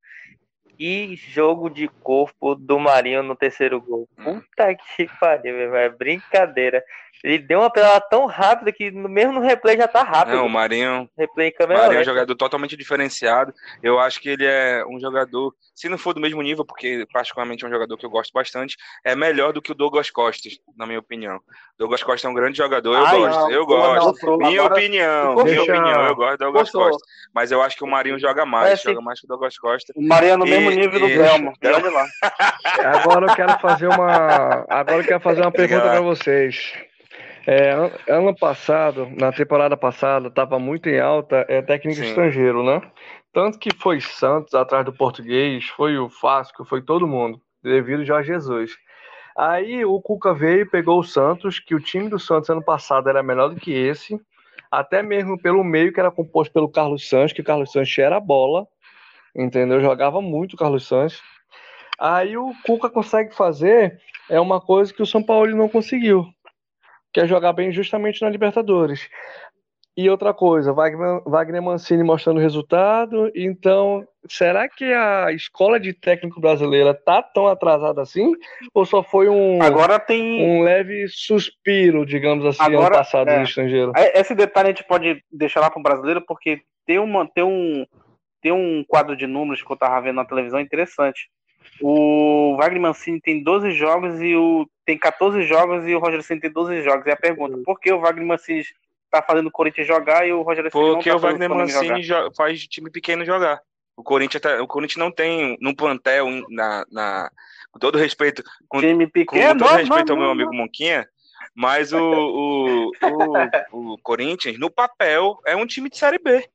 E jogo de corpo do Marinho no terceiro gol. Hum. Puta que pariu, meu, é brincadeira. Ele deu uma pedalada tão rápida que mesmo no replay já tá rápido. Não, o Marinho, replay câmera Marinho é um jogador totalmente diferenciado. Eu acho que ele é um jogador, se não for do mesmo nível, porque particularmente é um jogador que eu gosto bastante, é melhor do que o Douglas Costa, na minha opinião. Douglas Costa é um grande jogador, eu Ai, gosto, não, eu gosto. não, minha agora- opinião, minha opinião, eu gosto do Douglas. Costa. Mas eu acho que o Marinho joga mais, Parece- joga mais que o Douglas Costa. O Marinho é no E- mesmo nível do olha lá. Agora eu quero fazer uma. Agora eu quero fazer uma pergunta para vocês. É, an- ano passado, na temporada passada, estava muito em alta é, técnico Sim. estrangeiro, né? Tanto que foi Santos atrás do português, foi o Vasco, foi todo mundo, devido ao Jorge Jesus. Aí o Cuca veio e pegou o Santos, que o time do Santos ano passado era melhor do que esse, até mesmo pelo meio que era composto pelo Carlos Santos, que o Carlos Santos era a bola, entendeu? Jogava muito o Carlos Santos. Aí o Cuca consegue fazer é uma coisa que o São Paulo não conseguiu, que é jogar bem justamente na Libertadores. E outra coisa, Wagner, Wagner Mancini mostrando resultado. Então, será que a escola de técnico brasileira tá tão atrasada assim? Ou só foi um, Agora tem. um leve suspiro, digamos assim, ano Agora, passado é. no estrangeiro? Esse detalhe a gente pode deixar lá para o brasileiro, porque tem, uma, tem, um, tem um quadro de números que eu tava vendo na televisão interessante. O Wagner Mancini tem 12 jogos e o tem 14 jogos e o Roger Ceni tem 12 jogos. E a pergunta, por que o Wagner Mancini tá fazendo o Corinthians jogar e o Roger Ceni não Porque tá o Wagner jogar? Mancini jo- faz time pequeno jogar. O Corinthians, tá- o Corinthians não tem no plantel, na, na- com todo respeito, com, Time com pequeno, todo não, respeito ao não, meu não, amigo Monquinha, mas o, o, o, o Corinthians, no papel, é um time de Série B.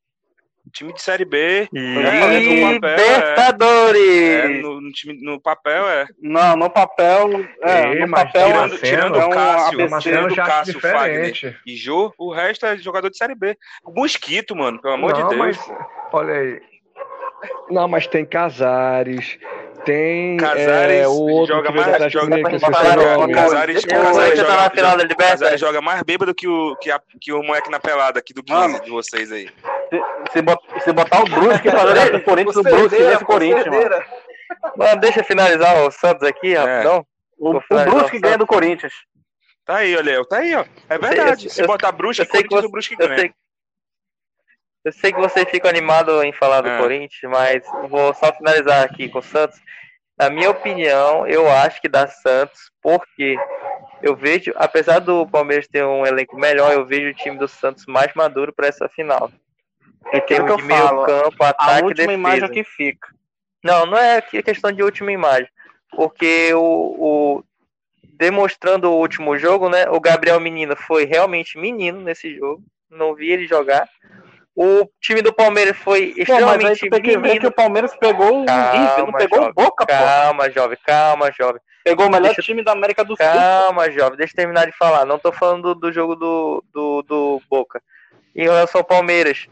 Time de Série B. é, no papel, é, Libertadores! é, no, no time, no papel é. Não, no papel. É, Ei, no papel tirando- é, tirando é o um Cássio, ABC. mas Marcelo do já acha Cássio, Fagner. E Jô, o resto é jogador de Série B. O Mosquito, mano, pelo amor Não, de Deus. mas olha aí. Não, mas tem Casares, tem Casares é, o outro joga mais- joga- que eu Casares-. Casares, Casares tá joga, na final da Casares Libertadores. joga mais bêbado que o, que, a- que o moleque na pelada aqui do 15 Mano. de vocês aí. Se, bot- se botar o Brusque com o Corinthians, o Brusque o Corinthians, mano. Mano, deixa eu finalizar o Santos aqui, rapidão. O, o Brusque ganha do Corinthians. Tá aí, olha, tá aí, ó. É verdade. eu- Se eu- botar Brusque, eu sei que Corinthians, você- o Brusque Eu ganha. sei, eu sei que vocês ficam animados em falar do É. Corinthians, mas vou só finalizar aqui com o Santos. Na minha opinião, eu acho que dá Santos, porque eu vejo, apesar do Palmeiras ter um elenco melhor, eu vejo o time do Santos mais maduro para essa final. Em termos que de meio falo. campo, A ataque e última defesa. imagem é que fica. Não, não é que- questão de última imagem. Porque o, o- demonstrando o último jogo, né? O Gabriel Menino foi realmente menino nesse jogo. Não vi ele jogar. O time do Palmeiras foi Pô, mas aí extremamente que ver que o Palmeiras pegou o River, não pegou jovem, o Boca, pô. Calma, jovem, calma, jovem. Pegou o melhor Deixa time da América do Sul. Calma, jovem, deixa eu terminar de falar. Não tô falando do, do jogo do, do, do Boca. Em relação ao Palmeiras,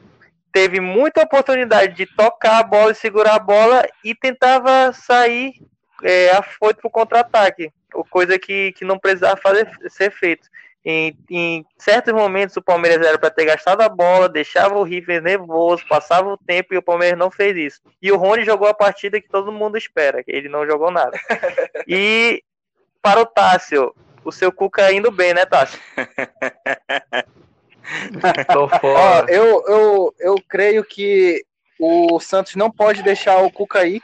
teve muita oportunidade de tocar a bola e segurar a bola e tentava sair é, afoito pro contra-ataque. Coisa que, que não precisava fazer, ser feito. Em, em certos momentos o Palmeiras era para ter gastado a bola, deixava o River nervoso, passava o tempo e o Palmeiras não fez isso. E o Rony jogou a partida que todo mundo espera, que ele não jogou nada. E para o Tássio, o seu Cuca indo bem, né, Tássio? Tô fora. Ó, eu, eu, eu creio que o Santos não pode deixar o Cuca ir.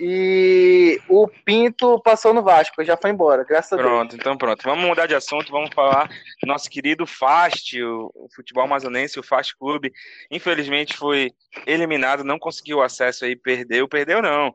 E o Pinto passou no Vasco, já foi embora, graças a Deus. Pronto, então pronto. Vamos mudar de assunto, vamos falar do nosso querido Fast, o, o futebol amazonense, o Fast Clube. Infelizmente foi eliminado, não conseguiu acesso aí, perdeu. Perdeu não.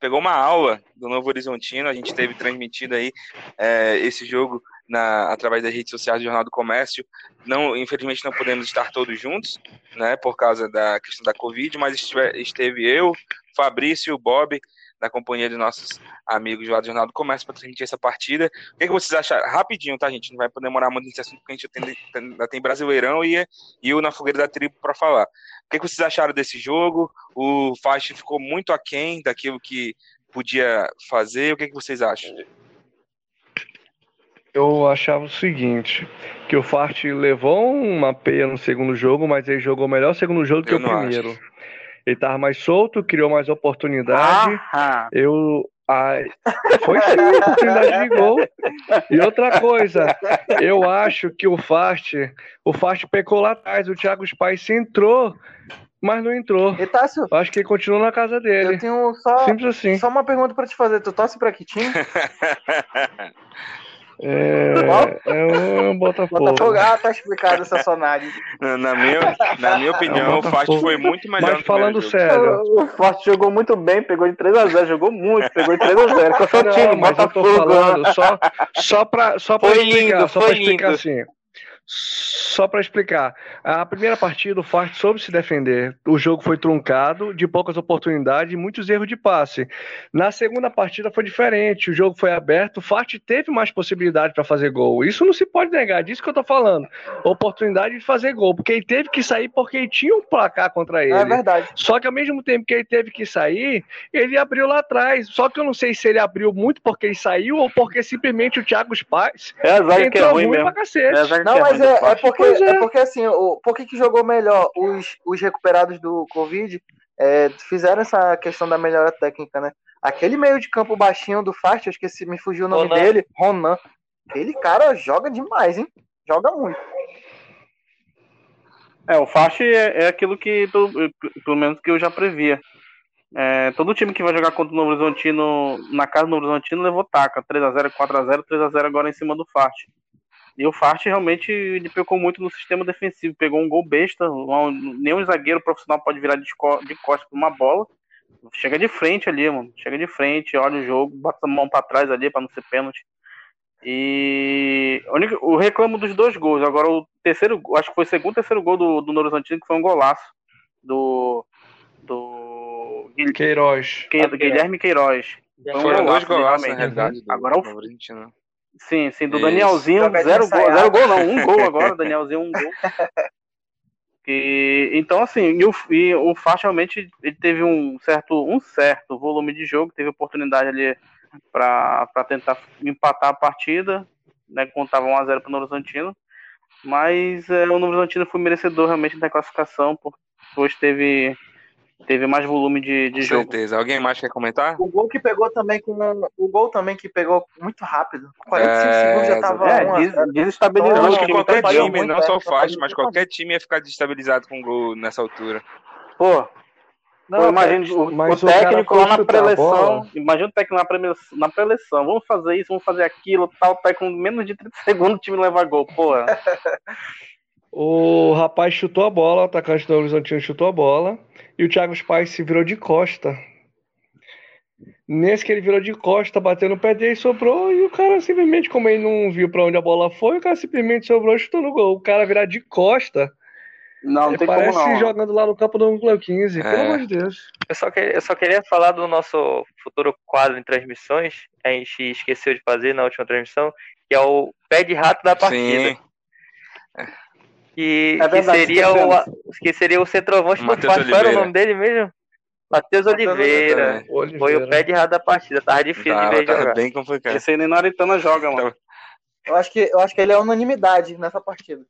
Pegou uma aula do Novo Horizontino, a gente teve transmitido aí é, esse jogo na, através das redes sociais do Jornal do Comércio. Não, infelizmente não podemos estar todos juntos, né, por causa da questão da Covid, mas esteve eu, Fabrício Bob, na companhia de nossos amigos lá do Jornal do Comércio, para transmitir essa partida. O que, que vocês acharam? Rapidinho, tá, gente? Não vai demorar muito nesse assunto, porque a gente tem- ainda tem Brasileirão e, e o Na Fogueira da Tribo para falar. O que, que vocês acharam desse jogo? O Fast ficou muito aquém daquilo que podia fazer. O que, que vocês acham? Eu achava o seguinte, que o Fart levou uma peia no segundo jogo, mas ele jogou melhor o segundo jogo que Eu o não primeiro. Ele tava mais solto, criou mais oportunidade. Ah, Eu. Ai, foi sim, oportunidade de gol. E outra coisa, eu acho que o Fast, o Fast pecou lá atrás, o Thiago Spice entrou, mas não entrou. E Tássio, Eu acho que ele continuou na casa eu dele. tenho só, Simples assim. só uma pergunta pra te fazer. Tu torce pra que time? É, é o Botafogo. Botafogo. Ah, tá explicado essa análise. Na, na minha, na minha opinião, o Fast Botafogo. foi muito melhor Mas falando sério, o Forte jogou muito bem, pegou de 3x0, jogou muito, pegou de 3x0. Com o seu time, Botafogo. falando só, só pra, só pra Foi explicar, lindo, só foi pra explicar lindo. assim. Só pra explicar. A primeira partida, o Fart soube se defender. O jogo foi truncado, de poucas oportunidades e muitos erros de passe. Na segunda partida foi diferente. O jogo foi aberto, o Fart teve mais possibilidade para fazer gol. Isso não se pode negar, disso que eu tô falando. Oportunidade de fazer gol, porque ele teve que sair porque ele tinha um placar contra ele. É verdade. Só que ao mesmo tempo que ele teve que sair, ele abriu lá atrás. Só que eu não sei se ele abriu muito porque ele saiu ou porque simplesmente o Thiago Paz É zaga que é entrou ruim ruim mesmo. pra cacete. É Não, é mas é, é porque, é. é porque assim, o, por que, que jogou melhor os, os recuperados do Covid? é, fizeram essa questão da melhora técnica, né? Aquele meio de campo baixinho do Fast, eu esqueci, me fugiu o nome Ronan. dele, Ronan. Aquele cara joga demais, hein? Joga muito. É, o Fast é, é aquilo que, tu- pelo menos que eu já previa. É, todo time que vai jogar contra o Novo Horizontino, na casa do Novo Horizontino, levou taca. 3x0, 4x0, 3x0 agora em cima do Fast. E o Fast realmente ele pecou muito no sistema defensivo. Pegou um gol besta. um- nenhum zagueiro profissional pode virar de, de costas pra uma bola. Chega de frente ali, mano. Chega de frente, olha o jogo, bota a mão pra trás ali pra não ser pênalti. E o único- o reclamo dos dois gols. Agora o terceiro, acho que foi o segundo, terceiro gol do, do Novo Horizontino, que foi um golaço do do Guil- Queiroz. Que- do Guilherme Queiroz. Foi um Foram dois golaço, golaços, na realmente. realidade. Agora o-. Sim, sim, do Isso. Danielzinho, zero gol, zero gol não, um gol agora, Danielzinho, um gol. E, então, assim, e o, e o Fast realmente ele teve um certo, um certo volume de jogo, teve oportunidade ali para tentar empatar a partida, né, quando tava 1x0 pro Novo Horizontino, mas é, o Novo Horizontino foi merecedor realmente da classificação, porque depois teve, teve mais volume de, de Com jogo. certeza. Alguém mais quer comentar? O gol que pegou também com. O gol também que pegou muito rápido. 45 É, segundos já tava. É, um a des- zero. desestabilizou Não, Eu o acho que qualquer time, muito, não é, só o trabalhou Fast, mas qualquer time ia ficar desestabilizado com gol nessa altura. Pô, Não, Pô, imagina o, mas o o técnico lá na preleção. Imagina o técnico na preleção, na preleção. Vamos fazer isso, vamos fazer aquilo, tal, tal. Com menos de 30 segundos o time leva gol. Pô, O rapaz chutou a bola, o atacante do Horizontino chutou a bola, e o Thiago Spice se virou de costa. Nesse que ele virou de costa, bateu no pé dele, sobrou, e o cara simplesmente, como ele não viu pra onde a bola foi, o cara simplesmente sobrou e chutou no gol. O cara virar de costa, não, não tem parece como não. jogando lá no campo do Núcleo 15, pelo É. amor de Deus. Eu só, queria, eu só queria falar do nosso futuro quadro em transmissões, que a gente esqueceu de fazer na última transmissão, que é o pé de rato da partida. Sim. Que, É que verdade, seria o, que seria o centroavante do Fast. Qual era o Oliveira. nome dele mesmo? Matheus Oliveira. Foi o Oliveira. pé de rato da partida. Tava difícil de Tava, ver tava jogar. bem complicado. Esse aí nem na Aritana joga, mano. Eu acho que, eu acho que ele é unanimidade nessa partida.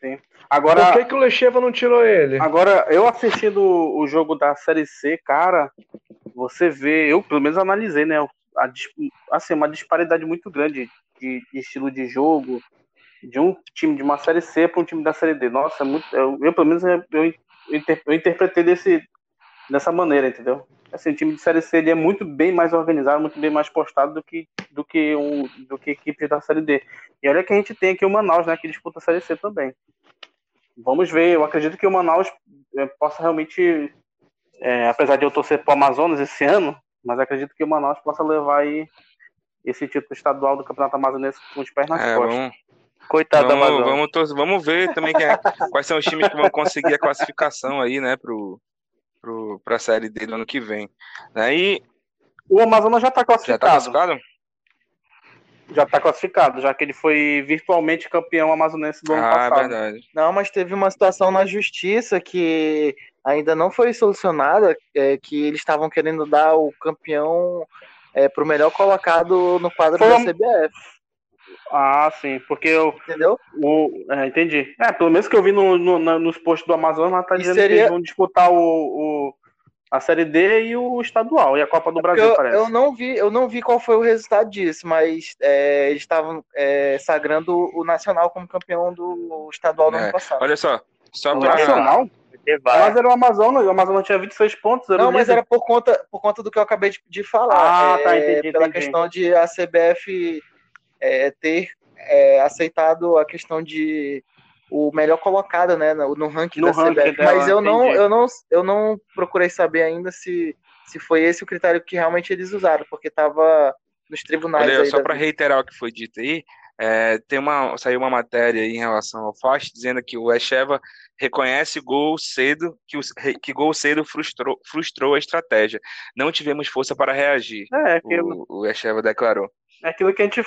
Sim. Agora, Por que, que o Lecheva não tirou ele? agora, eu assistindo o jogo da Série C, cara, você vê, eu pelo menos analisei, né? A, assim, uma disparidade muito grande de, de estilo de jogo de um time de uma Série C para um time da Série D. Nossa, é muito, eu, eu, pelo menos eu, eu, inter- eu interpretei desse, dessa maneira, entendeu? Assim, o time de Série C ele é muito bem mais organizado, muito bem mais postado do que, do que, um, do que equipes da Série D. E olha que a gente tem aqui o Manaus, né, que disputa a Série C também. Vamos ver, eu acredito que o Manaus eh, possa realmente, eh, apesar de eu torcer para o Amazonas esse ano, mas acredito que o Manaus possa levar aí esse título estadual do Campeonato Amazonense com os pés nas É, costas. vamos, Coitado da vamos, Amazônia. vamos, tor- vamos ver também quem é- quais são os times que vão conseguir a classificação aí, né, pro, pro, pra Série D do ano que vem. Né, e O Amazonas já está já tá classificado. classificado? Já está classificado, já que ele foi virtualmente campeão amazonense do ano Ah, é passado. verdade. Não, mas teve uma situação na justiça que ainda não foi solucionada, é, que eles estavam querendo dar o campeão é, pro melhor colocado no quadro Foi da um- CBF, Ah, sim, porque eu, entendeu? o, é, entendi. É, pelo menos que eu vi no, no- na- nos posts do Amazonas, lá tá E dizendo que seria- eles vão disputar o, o- a Série D e o estadual, e a Copa do Brasil, eu, parece. eu não vi, eu não vi qual foi o resultado disso, mas é, eles estavam é, sagrando o Nacional como campeão do estadual do É, ano passado. Olha só, só O pra... Nacional? Vai. Mas era o Amazonas, o Amazonas tinha 26 pontos. Era Não, o mas era por conta, por conta do que eu acabei de, de falar. Ah, tá, entendi, Pela entendi. questão de a CBF é, ter é, aceitado a questão de o melhor colocado, né, no, no ranking No da ranking CBF. dela, mas eu não, eu não, eu não procurei saber ainda se, se foi esse o critério que realmente eles usaram, porque estava nos tribunais Olha, aí só da para reiterar o que foi dito aí, é, tem uma, saiu uma matéria em relação ao FAST dizendo que o Echeva reconhece gol cedo, que, o, que gol cedo frustrou, frustrou a estratégia. Não tivemos força para reagir, É, aquilo, o, o Echeva declarou. é aquilo que a gente.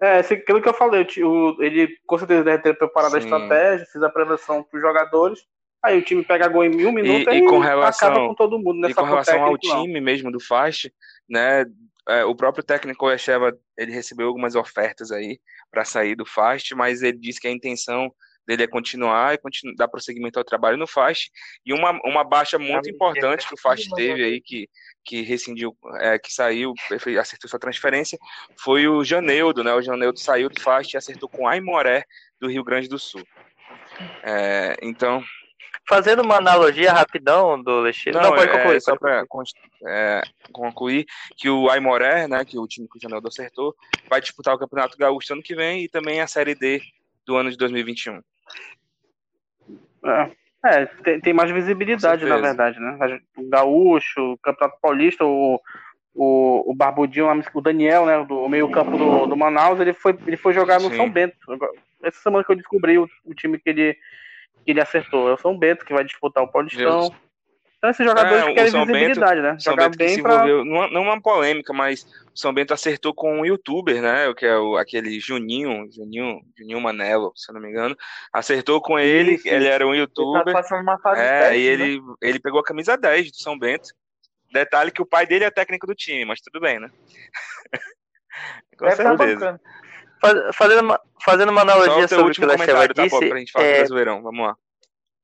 É, aquilo que eu falei, o ele com certeza deve ter preparado a Sim. estratégia, fez a prevenção para os jogadores. Aí o time pega gol em mil minutos e e, com relação- acaba com todo mundo E nessa com relação ao não. time mesmo do FAST, né, é, o próprio técnico Echeva, ele recebeu algumas ofertas aí para sair do FAST, mas ele disse que a intenção dele é continuar e continu dar prosseguimento ao trabalho no FAST. E uma, uma baixa muito importante que o FAST teve aí, que, que rescindiu, é, que saiu, acertou sua transferência, foi o Janeudo, né? O Janeudo saiu do FAST e acertou com o Aimoré do Rio Grande do Sul. É, então, Fazendo uma analogia rapidão do Lexeiro. Não, pode é, concluir. só pode para concluir que o Aimoré, né, que o time que o Janeldo acertou, vai disputar o Campeonato Gaúcho ano que vem e também a Série D do ano de 2021. É, é, tem, tem mais visibilidade, na verdade, né? O Gaúcho, o Campeonato Paulista, o, o, o Barbudinho, o Daniel, né? Do meio-campo do, do Manaus, ele foi, ele foi jogar no Sim. São Bento. Essa semana que eu descobri o, o time que ele, que ele acertou. É o São Bento, que vai disputar o Paulistão. Deus. Então, esses jogadores É, que querem visibilidade, né? São Jogar Bento que bem se pra. envolveu, numa, não uma polêmica, mas o São Bento acertou com um youtuber, né, que é o, aquele Juninho, Juninho, Juninho Manelo, se eu não me engano, acertou com ele, Isso, ele era um Ele tá youtuber, passando uma fase É, teste, e né? ele, ele pegou a camisa 10 do São Bento. Detalhe que o pai dele é técnico do time, mas tudo bem, né? Com Deve tá certeza. Fazendo uma, fazendo uma analogia sobre o que o comentário, tá, disse, Pop, pra gente falar do é, Brasileirão. Vamos lá.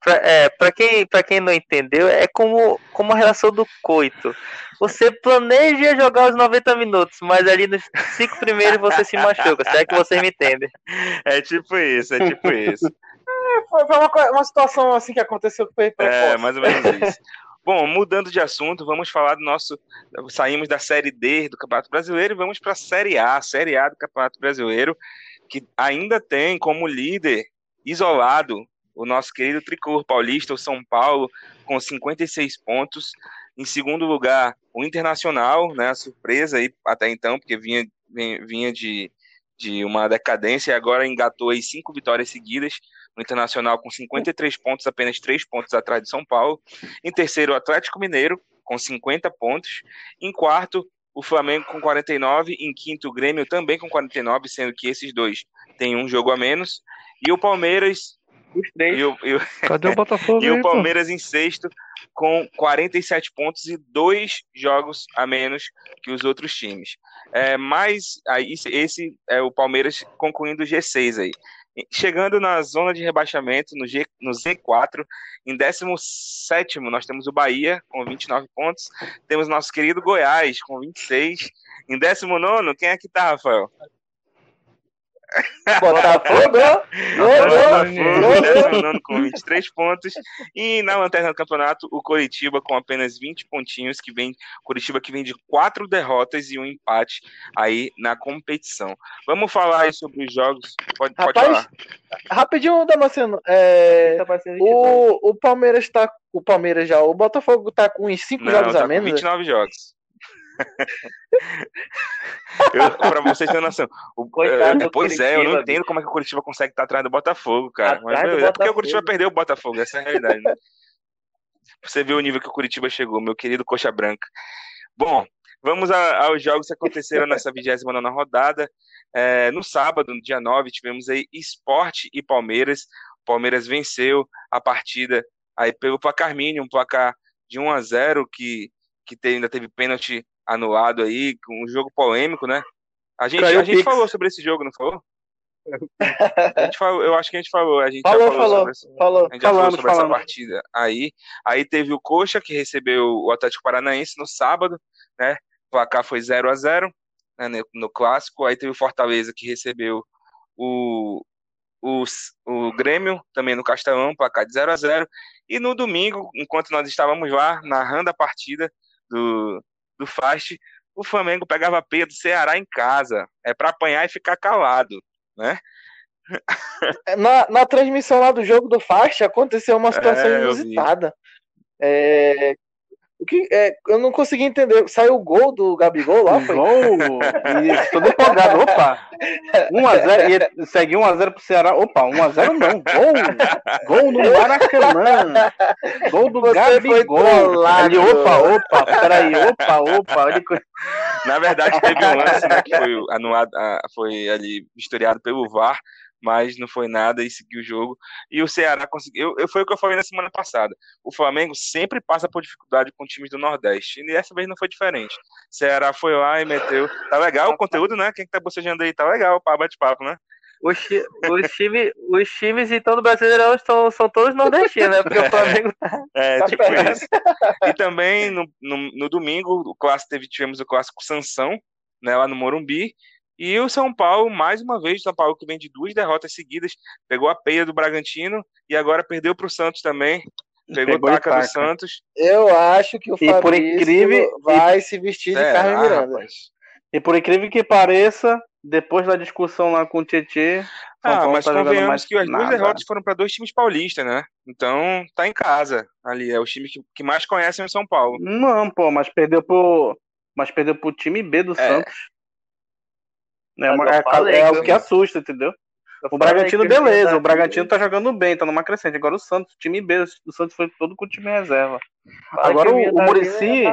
Pra, é, pra quem, pra quem não entendeu, é como, como a relação do coito. Você planeja jogar os 90 minutos, mas ali nos cinco primeiros você se machuca. Se é que vocês me entendem. É tipo isso, é tipo isso. Foi foi uma, uma situação assim que aconteceu que foi É, mais ou menos isso. Bom, mudando de assunto, vamos falar do nosso. Saímos da Série D do Campeonato Brasileiro e vamos para a Série A, a Série A do Campeonato Brasileiro, que ainda tem como líder isolado o nosso querido tricor paulista, o São Paulo, com 56 pontos. Em segundo lugar, o Internacional, né, a surpresa aí até então, porque vinha, vinha, de, de uma decadência e agora engatou aí cinco vitórias seguidas. O Internacional com 53 pontos, apenas 3 pontos atrás de São Paulo. Em terceiro, o Atlético Mineiro, com 50 pontos. Em quarto, o Flamengo com 49. Em quinto, o Grêmio também com 49, sendo que esses dois têm um jogo a menos. E o Palmeiras Os três. E o, e o- Cadê o Botafogo? e aí, o pô? Palmeiras em sexto com 47 pontos e dois jogos a menos que os outros times. É, mas aí esse- esse é o Palmeiras concluindo o G6 aí. Chegando na zona de rebaixamento, no, G, no Z4, em 17 nós temos o Bahia com 29 pontos, temos nosso querido Goiás com 26. Em 19, quem é que tá, Rafael? Botafogo! Botafogo, 19 com 23 pontos. E na lanterna do campeonato, o Coritiba com apenas 20 pontinhos, que vem. Coritiba que vem de quatro derrotas e um empate aí na competição. Vamos falar aí sobre os jogos. Pode, pode Rapaz, falar. Rapidinho, Damasceno. É, Tá o, o Palmeiras tá. O Palmeiras já. O Botafogo tá com uns 5 Não, jogos tá a com menos. 29 jogos. eu, pra vocês terem noção. O, Coitado é, pois é, eu não entendo como é que o Curitiba consegue estar atrás do Botafogo, cara. Mas, Atrás do beleza, é porque o Botafogo. Curitiba perdeu o Botafogo, essa é a realidade, né? Você vê o nível que o Curitiba chegou, meu querido Coxa Branca. Bom, vamos a- aos jogos que aconteceram nessa 29 rodada. É, no sábado, no dia 9, tivemos aí Esporte e Palmeiras. O Palmeiras venceu a partida aí pelo placar mínimo, um placar de 1 a 0 que, que te- ainda teve pênalti anulado aí, com um jogo polêmico, né? A gente, Caiu a gente Pix. falou sobre esse jogo, não falou? A gente falou, eu acho que a gente falou. A gente já Falou, falou, falou, sobre esse- falou. a gente já falou Falamos, sobre essa partida aí. Aí teve o Coxa, que recebeu o Atlético Paranaense no sábado, né? O placar foi 0 a 0 né, no, no clássico. Aí teve o Fortaleza, que recebeu o, o, o Grêmio, também no Castelão, placar de 0 a 0 E no domingo, enquanto nós estávamos lá, narrando a partida do, do Fast, o Flamengo pegava a peia do Ceará em casa. É para apanhar e ficar calado, né? Na, na transmissão lá do jogo do Fast aconteceu uma situação É, inusitada. É, o que, é, eu não consegui entender. Saiu o gol do Gabigol lá, foi? Gol! E todo empolgado. Opa! 1x0. E segue 1x0 pro Ceará. Opa, 1x0 não. Gol! Gol no Maracanã. Gol do Você Gabigol. Ali, opa, opa, peraí, opa, opa. Que... Na verdade, teve um lance né, que foi anulado, ah, foi ali historiado pelo VAR, mas não foi nada e seguiu o jogo. E o Ceará conseguiu. Eu, eu- foi o que eu falei na semana passada. O Flamengo sempre passa por dificuldade com times do Nordeste. E dessa vez não foi diferente. O Ceará foi lá e meteu. Tá legal o conteúdo, né? Quem que tá bocejando aí? Tá legal, bate-papo, né? Os, os, time, os times então do Brasileirão são, são todos nordestinos, né? Porque o Flamengo É, Tá tipo esperando. isso. E também no, no, no domingo, o clássico teve, tivemos o clássico Sansão, né, lá no Morumbi. E o São Paulo, mais uma vez, o São Paulo que vem de duas derrotas seguidas, pegou a peia do Bragantino e agora perdeu para o Santos também. Pegou, Pegou a e taca do. Santos. Eu acho que o E por incrível- vai se vestir de É, Carmen ah, Miranda. rapaz. E por incrível que pareça, depois da discussão lá com o Tietê, Ah, mas tá convenhamos mais que as duas nada. derrotas foram para dois times paulistas, né? Então tá em casa ali. É os times que, que mais conhecem o São Paulo. Não, pô, mas perdeu pro. Mas perdeu pro time B do É. Santos. É, uma- é, falei é que- o que assusta, entendeu? O Bragantino, beleza, o Bragantino tá jogando bem, tá numa crescente. Agora o Santos, o time B do Santos foi todo com o time reserva. Agora o, o Murici,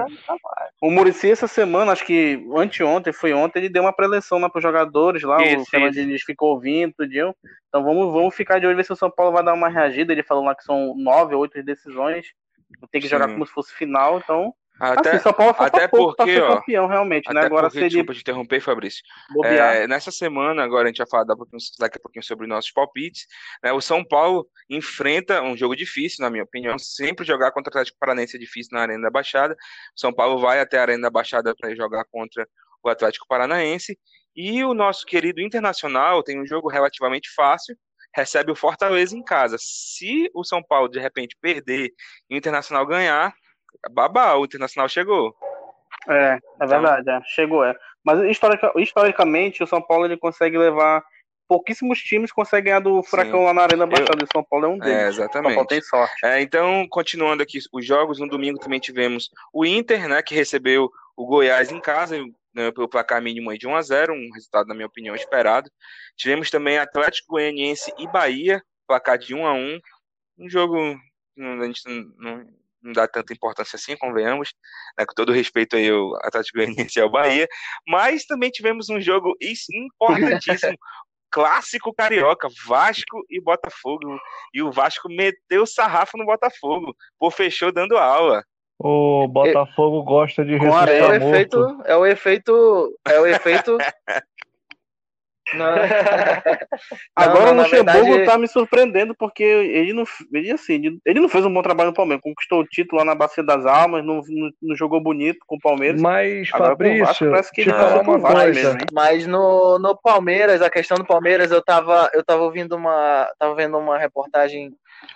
o Murici essa semana, acho que anteontem, foi ontem, ele deu uma preleção lá pros jogadores lá, o Isso, Fernando Diniz ficou ouvindo, tudinho. Então vamos, vamos ficar de olho ver se o São Paulo vai dar uma reagida. Ele falou lá que são nove ou oito decisões. Tem que jogar Sim. como se fosse final, então. Até, assim, São Paulo até porque, ó, campeão, realmente, né? até Agora porque, se ele desculpa te interromper, Fabrício. É, nessa semana, agora a gente vai falar daqui a pouquinho, sobre nossos palpites. né? o São Paulo enfrenta um jogo difícil, na minha opinião. Sempre jogar contra o Atlético Paranaense é difícil na Arena da Baixada. O São Paulo vai até a Arena da Baixada para jogar contra o Atlético Paranaense. E o nosso querido Internacional tem um jogo relativamente fácil. Recebe o Fortaleza em casa. Se o São Paulo de repente perder e o Internacional ganhar, babá, o Internacional chegou. É, é verdade, é. chegou, é. Mas historica- historicamente, o São Paulo ele consegue levar. Pouquíssimos times conseguem ganhar do Furacão Sim. lá na Arena Baixada, e o São Paulo é um deles. É, O São exatamente. Paulo tem sorte. É, então, continuando aqui os jogos, no domingo também tivemos o Inter, né, que recebeu o Goiás em casa, né, pelo placar mínimo de 1 a 0 um resultado, na minha opinião, esperado. Tivemos também Atlético Goianiense e Bahia, placar de 1 a 1 um jogo não, a gente não, não- dá tanta importância assim, convenhamos, né, com todo respeito aí ao Atlético Goianiense e ao Bahia, mas também tivemos um jogo importantíssimo, clássico carioca, Vasco e Botafogo. E o Vasco meteu sarrafo no Botafogo. Pô, fechou dando aula. O Botafogo gosta de É o ressuscitar morto. efeito. É o efeito. É o efeito. Não. Agora não, o Luxemburgo verdade- tá me surpreendendo porque ele não, ele, assim, ele- ele não fez um bom trabalho no Palmeiras. Conquistou o título lá na Bacia das Almas, não, não, não jogou bonito com o Palmeiras. Mas, Agora com o Vasco Fabrício, parece que não, o uma coisa. mesmo, hein? Mas no, no Palmeiras, a questão do Palmeiras, eu tava, eu tava ouvindo uma. Tava vendo uma reportagem,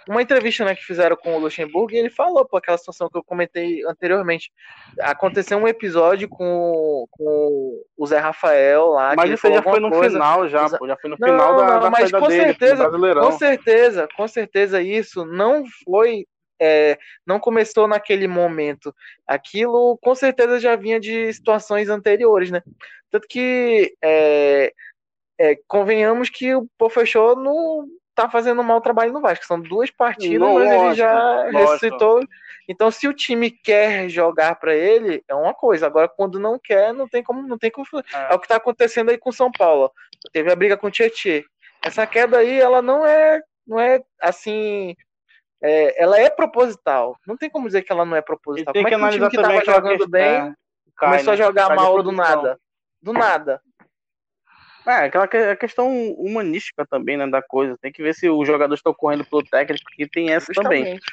uma entrevista né, que fizeram com o Luxemburgo, e ele falou, pô, aquela situação que eu comentei anteriormente. Aconteceu um episódio com, com o Zé Rafael lá. que Mas ele isso já foi no coisa. final, já, pô, já foi no Não, final da, não, da mas com dele, certeza. Com certeza, com certeza isso não foi. é, não começou naquele momento. Aquilo com certeza já vinha de situações anteriores, né? Tanto que é, é, convenhamos que o Pofechou não tá fazendo um mau trabalho no Vasco. São duas partidas, Não, mas ele já lógico. ressuscitou. Então, se o time quer jogar para ele, é uma coisa. Agora, quando não quer, não tem como, não tem como. É, o que tá acontecendo aí com o São Paulo. Teve a briga com o Tietchan. Essa queda aí, ela não é, não é assim. é, ela é proposital. Não tem como dizer que ela não é proposital. Como é que um time que tava aquela jogando bem é, cai, começou a né? jogar Cai mal do nada? Do nada. É, aquela que- a questão humanística também, né, da coisa. Tem que ver se os jogadores estão correndo pelo técnico, que tem essa também. Justamente.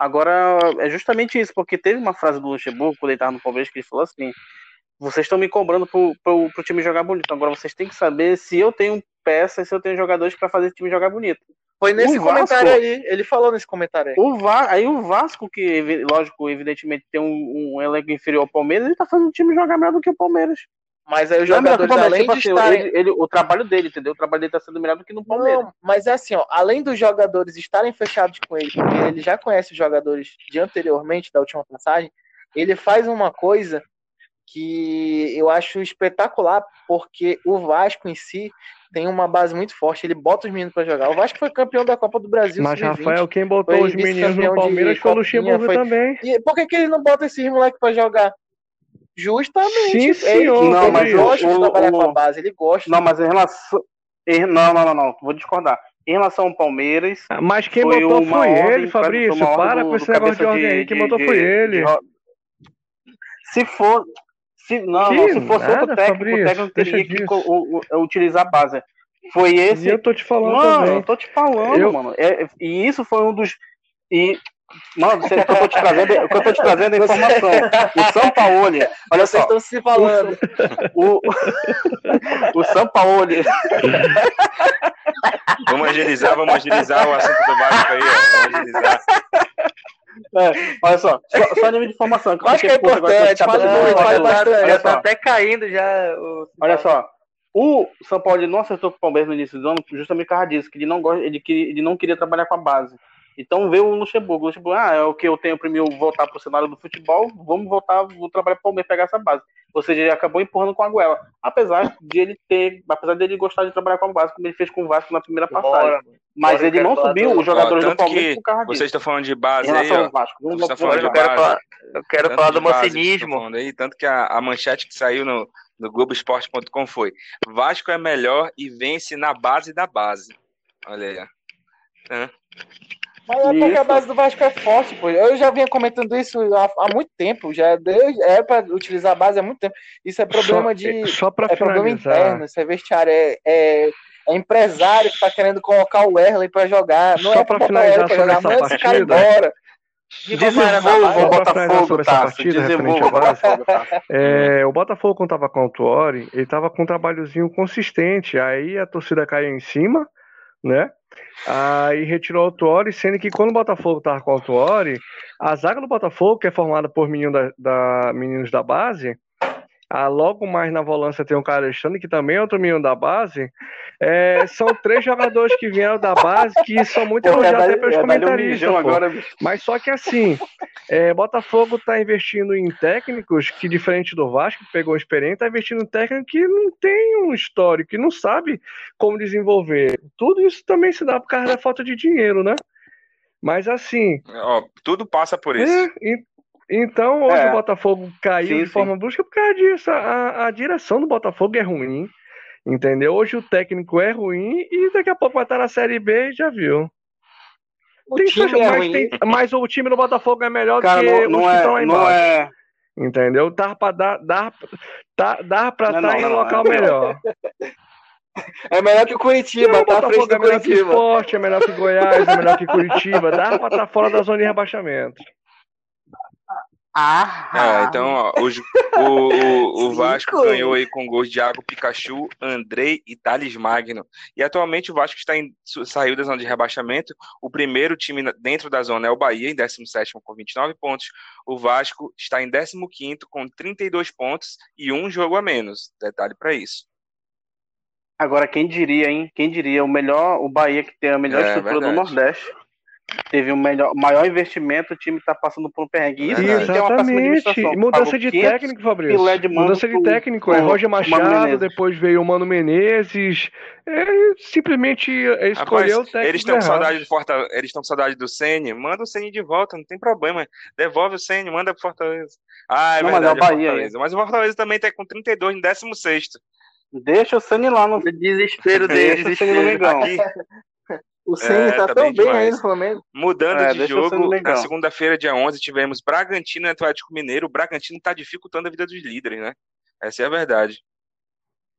Agora, é justamente isso, porque teve uma frase do Luxemburgo, quando ele estava no Palmeiras, que ele falou assim: vocês estão me cobrando pro, pro, pro time jogar bonito. Agora vocês têm que saber se eu tenho peças, se eu tenho jogadores para fazer o time jogar bonito. Foi nesse O comentário Vasco- aí. Ele falou nesse comentário aí. O Va aí o Vasco, que lógico, evidentemente tem um, um elenco inferior ao Palmeiras, ele tá fazendo o time jogar melhor do que o Palmeiras. Mas aí os é jogadores, Palmeiras, além tipo de assim, estarem. ele- ele- o trabalho dele, entendeu? O trabalho dele tá sendo melhor do que no Palmeiras. Não, mas é assim, ó, além dos jogadores estarem fechados com ele, porque ele já conhece os jogadores de anteriormente, da última passagem, ele faz uma coisa que eu acho espetacular, porque o Vasco em si tem uma base muito forte, ele bota os meninos pra jogar. O Vasco foi campeão da Copa do Brasil. Mas, sub-20. Rafael, quem botou os meninos no Palmeiras foi o Luxemburgo foi- também. E por que, que ele não bota esses moleques pra jogar? Justamente. Sim, ele, senhor, ele Não, mas gosta o- de trabalhar com a base, ele gosta. Não, mas em relação. Não, não, não, não. Vou discordar. Em relação ao Palmeiras. Ah, Mas quem foi botou foi ordem, ele, Fabrício. Para do- com esse negócio de ordem aí. Quem botou foi de- ele. Se for. Se, não, Que não, se fosse nada, outro técnico, Fabrício, o técnico teria que o- o- utilizar a base. Foi E esse. eu tô te falando Mano, também. eu tô te falando, Eu- mano. É- e isso foi um dos. E, mano, você, o que eu tô te trazendo, o eu tô te trazendo é informação. O São Paulo, olha Vocês só, estão se falando. o, o São Paulo, Vamos agilizar, vamos agilizar o assunto do Vasco aí, ó. Vamos agilizar. é, olha só, só, só nível de informação. Eu acho que é importante, tá- muito, bastante. Olha Já tá só, até caindo já. O... olha só. O São Paulo não acertou com o Palmeiras no início do ano justamente por causa disso, que ele não, gosta, ele, ele não queria trabalhar com a base. Então veio o Luxemburgo. O Luxemburgo, ah, é o que eu tenho para mim eu voltar pro cenário do futebol, vamos voltar, vou trabalhar pro Palmeiras, pegar essa base. Ou seja, ele acabou empurrando com a goela. Apesar de ele ter, apesar dele gostar de trabalhar com a base, como ele fez com o Vasco na primeira passagem. Bora, Mas bora, ele não subiu os jogadores do Palmeiras por causa disso. Vocês estão falando de base aí, relação ó. ao Vasco. Vamos Vocês estão vamos- falando eu de quero base. falar, eu quero Tanto falar do falando aí, tanto que a, a manchete que saiu no, no Globoesporte.com foi Vasco é melhor e vence na base da base. Olha aí. ó. Hã? Mas é porque a base do Vasco é forte, pô. Eu já vinha comentando isso há, há muito tempo. Já desde, é para utilizar a base há muito tempo. Isso é problema só, de. só pra É problema finalizar. interno, isso é vestiário. É, é, é empresário que tá querendo colocar o Erlen pra jogar. Não Só é pra pra botar o Erlen pra finalizar jogar, manda esse cara embora. Desenvolva Só o pra finalizar Botafogo, sobre essa partida, referente Tasso. É, o Botafogo, quando tava com o Autuori, ele tava com um trabalhozinho consistente. Aí a torcida caiu em cima, né? Aí retirou o Autuori, sendo que quando o Botafogo tava com o Autuori, a zaga do Botafogo, que é formada por menino da, da- meninos da base, ah, logo mais na volância tem o cara Alexandre, que também é outro menino da base. É, são três jogadores que vieram da base que são muito elogiados até pelos um comentaristas. pô. agora. Mas só que assim, é, Botafogo está investindo em técnicos que, diferente do Vasco, que pegou experiência, está investindo em técnico que não tem um histórico, que não sabe como desenvolver. Tudo isso também se dá por causa da falta de dinheiro, né? Mas assim, Ó, tudo passa por isso. é, e- então hoje É. o Botafogo caiu Sim, de sim. forma brusca por causa disso. A, a direção do Botafogo é ruim. Entendeu? Hoje o técnico é ruim e daqui a pouco vai estar na Série B e já viu. O Tem time suas- é mas, ruim. tem- mas o time do Botafogo é melhor Cara, do que não, os não que estão lá é, não embaixo. é. Entendeu? Dá pra dar. Dá, tá, dá pra Não, estar não, em não, um local não. melhor. É melhor que o Curitiba, o tá à frente Botafogo do é melhor que Curitiba. Esporte, é melhor que Goiás, é melhor que Curitiba. Dá pra estar fora da zona de rebaixamento. Ah, É, então, ó, o, o, o. Vasco ganhou aí com gols de Iago Pikachu, Andrei e Thales Magno. E atualmente o Vasco está em, saiu da zona de rebaixamento. O primeiro time dentro da zona é o Bahia, em 17 com 29 pontos. O Vasco está em 15 com 32 pontos e um jogo a menos. Detalhe para isso. Agora, quem diria, hein? Quem diria? O melhor, o Bahia que tem a melhor É, estrutura verdade. do Nordeste. Teve o melhor, maior investimento, o time tá passando por um perrengue. Isso péssima Exatamente. E mudança de 500 técnico, Fabrício. de Mudança de técnico. É Roger Machado, depois veio o Mano Menezes. É, simplesmente escolheu Rapaz, o técnico. eles estão com saudade do Fortaleza, eles estão com saudade do Ceni, manda o Ceni de volta, não tem problema. Devolve o Ceni, manda pro Fortaleza. Ah, é Não, mas verdade, é o é Bahia, Fortaleza. Mas o Fortaleza também tá com 32 em 16 Deixa o Sani lá no. Desespero dele, Deixa o Sani no. Mengão. Aqui, O Ceni É, tá, tá tão bem bem aí no Flamengo. Mudando É, de jogo, na segunda-feira, dia 11, tivemos Bragantino e Atlético Mineiro. O Bragantino tá dificultando a vida dos líderes, né? Essa é a verdade.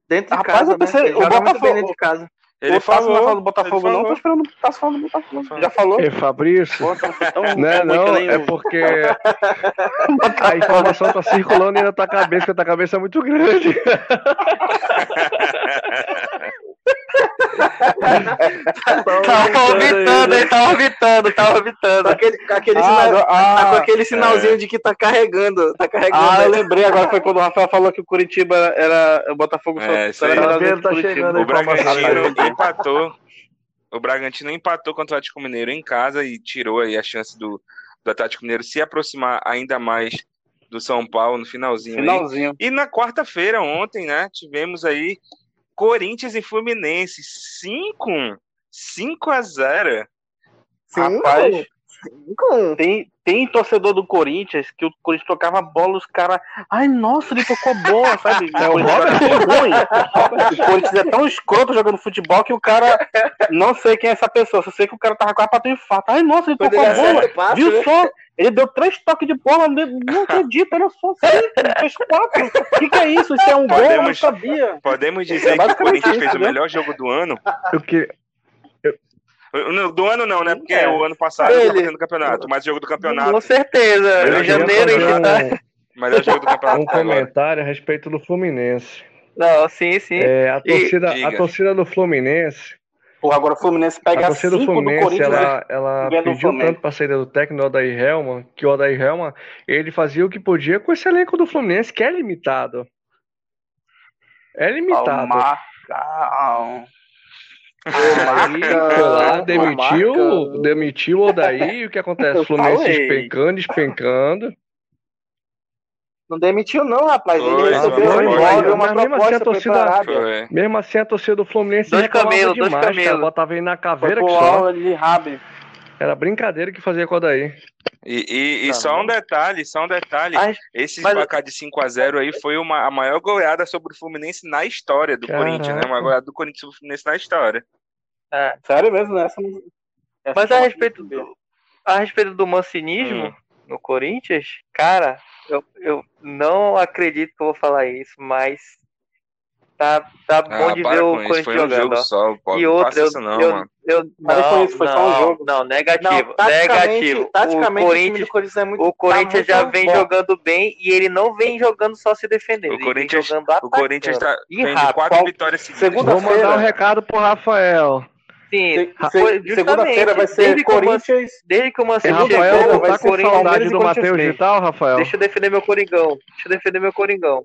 Dentro de Rapaz, casa, eu pensei- né? o Botafogo- dentro de casa. Ele o Tasso não vai falou, do Botafogo, ele não. Tô falou. esperando o Tasso falar do Botafogo. Falou. Já falou? É, Fabrício. Pô, tá Não é não, é porque a informação tá circulando aí na tua cabeça, que a tua cabeça é muito grande. Tava orbitando, ele tava orbitando, tava Com orbitando. aquele, aquele, Ah, sinal- ah, tá com aquele sinalzinho de que tá carregando. Tá carregando. Ah, eu lembrei agora, foi quando o Rafael falou que o Curitiba era. O Botafogo só É, isso só era aí. Tá Tá Curitiba. chegando O aí. Bragantino empatou. O Bragantino empatou com o Atlético Mineiro em casa e tirou aí a chance do, do Atlético Mineiro se aproximar ainda mais do São Paulo no finalzinho. aí. Finalzinho. E na quarta-feira, ontem, né, tivemos aí Corinthians e Fluminense 5 5 a 0. Cinco? Rapaz, tem, tem torcedor do Corinthians que o Corinthians tocava bola, os caras. Ai, nossa, ele tocou bola, sabe? É o Corinthians Robert? é. O Corinthians é tão escroto jogando futebol que o cara. Não sei quem é essa pessoa, só sei que o cara tava quase pra ter um infarto. Ai, nossa, ele Quando tocou ele a bola. Viu né? só? Ele deu três toques de bola, não acredito, olha só, cinco, ele fez quatro. O que, que é isso? Isso é um gol, eu não Podemos- sabia. Podemos dizer É que o Corinthians fez o né? melhor jogo do ano. Eu que... No- Do ano não, né? Porque É. o ano passado Ele. estava tendo campeonato, mas o jogo do Com campeonato. certeza. Melhor Em janeiro tá. fazer Melhor jogo do um, campeonato um comentário a respeito do Fluminense. Não, sim, sim. É, a, E- torcida, a diga. torcida do Fluminense, Porra, agora o Fluminense a pega torcida do cinco do Fluminense, Corinthians. né? ela, ela do pediu Flamengo. tanto pra saída do técnico do Odair Helman, que o Odair Helman, ele fazia o que podia com esse elenco do Fluminense, que é limitado. É limitado. Marcão. Aí foi lá, demitiu, demitiu o Odair, e o que acontece? O Fluminense despencando, despencando. Não demitiu, não, rapaz. Foi, ele recebeu foi, um imóvel, uma Mas mesmo assim, a proposta pra ir torcida- pra Arábia. Foi. Mesmo assim, a torcida do Fluminense Dois camelos, dois demais, cara. camelos. Botava ele na caveira que só. De Rabi. Era brincadeira que fazia com o Odair. E, e- e Tá só um detalhe, só um detalhe. Mas- Esse mas- placar de 5 a 0 aí foi uma, a maior goleada sobre o Fluminense na história do Caraca. Corinthians, né? Uma goleada do Corinthians sobre o Fluminense na história. É. Sério mesmo, né? Essa essa Mas a respeito do, a respeito do mancinismo Hum. No Corinthians, cara, eu, eu não acredito que eu vou falar isso, mas tá, tá bom Ah, de para ver o Corinthians foi um jogando. jogo ó. só, pô. E não faça eu, não, eu, mano. eu Mas não, foi isso, foi só um não, jogo. não, Não, negativo, taticamente, negativo. taticamente o o Corinthians, do Corinthians é muito o Corinthians tá já vem bom. jogando bem e ele não vem jogando só se defendendo, O ele Corinthians- vem jogando O. Corinthians tá, vem de rápido. quatro Qual- vitórias seguidas. Vou mandar um recado pro Rafael. Sim, Se- Segunda-feira vai ser desde que Corinthians. Desde que o E Mancini Rafael, chegou, vai tá ser com Corinthians saudade e do Corinthians Matheus B. Vital, Rafael? Deixa eu defender meu Coringão. Deixa eu defender meu Coringão.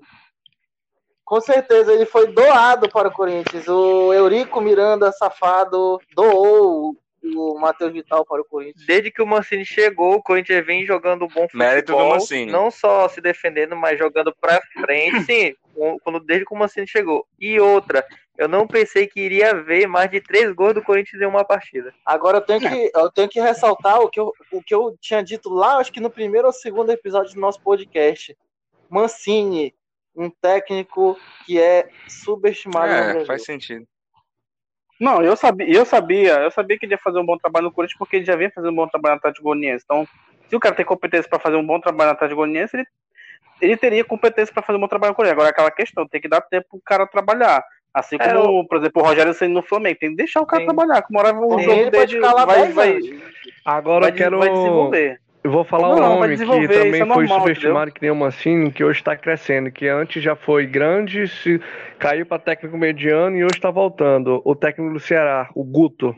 Com certeza, ele foi doado para o Corinthians. O Eurico Miranda, safado, doou o Matheus Vital para o Corinthians. Desde que o Mancini chegou, o Corinthians vem jogando bom futebol. Mérito do Mancini. Não só se defendendo, mas jogando pra frente. Sim, quando, desde que o Mancini chegou. E outra, eu não pensei que iria ver mais de três gols do Corinthians em uma partida. Agora eu tenho que, eu tenho que ressaltar o que, eu, o que eu tinha dito lá, acho que no primeiro ou segundo episódio do nosso podcast. Mancini, um técnico que é subestimado no É, Brasil. faz sentido. Não, eu sabia, eu sabia, eu sabia que ele ia fazer um bom trabalho no Corinthians porque ele já vinha fazendo um bom trabalho no Atlético Goianiense. Então, se o cara tem competência para fazer um bom trabalho no Atlético Goianiense, ele, ele teria competência para fazer um bom trabalho no Corinthians. Agora, aquela questão, tem que dar tempo pro cara trabalhar. Assim É, como, por exemplo, o Rogério sendo no Flamengo, tem que deixar o cara Sim. trabalhar, que uma hora o Sim, jogo ele pode dele ficar lá vai, 10 vai, anos. Agora vai, eu quero. vai desenvolver. Eu vou falar Não, um nome que também é foi subestimado que nem o Mancini, que hoje está crescendo, que antes já foi grande, se caiu para técnico mediano e hoje está voltando. O técnico do Ceará, o Guto,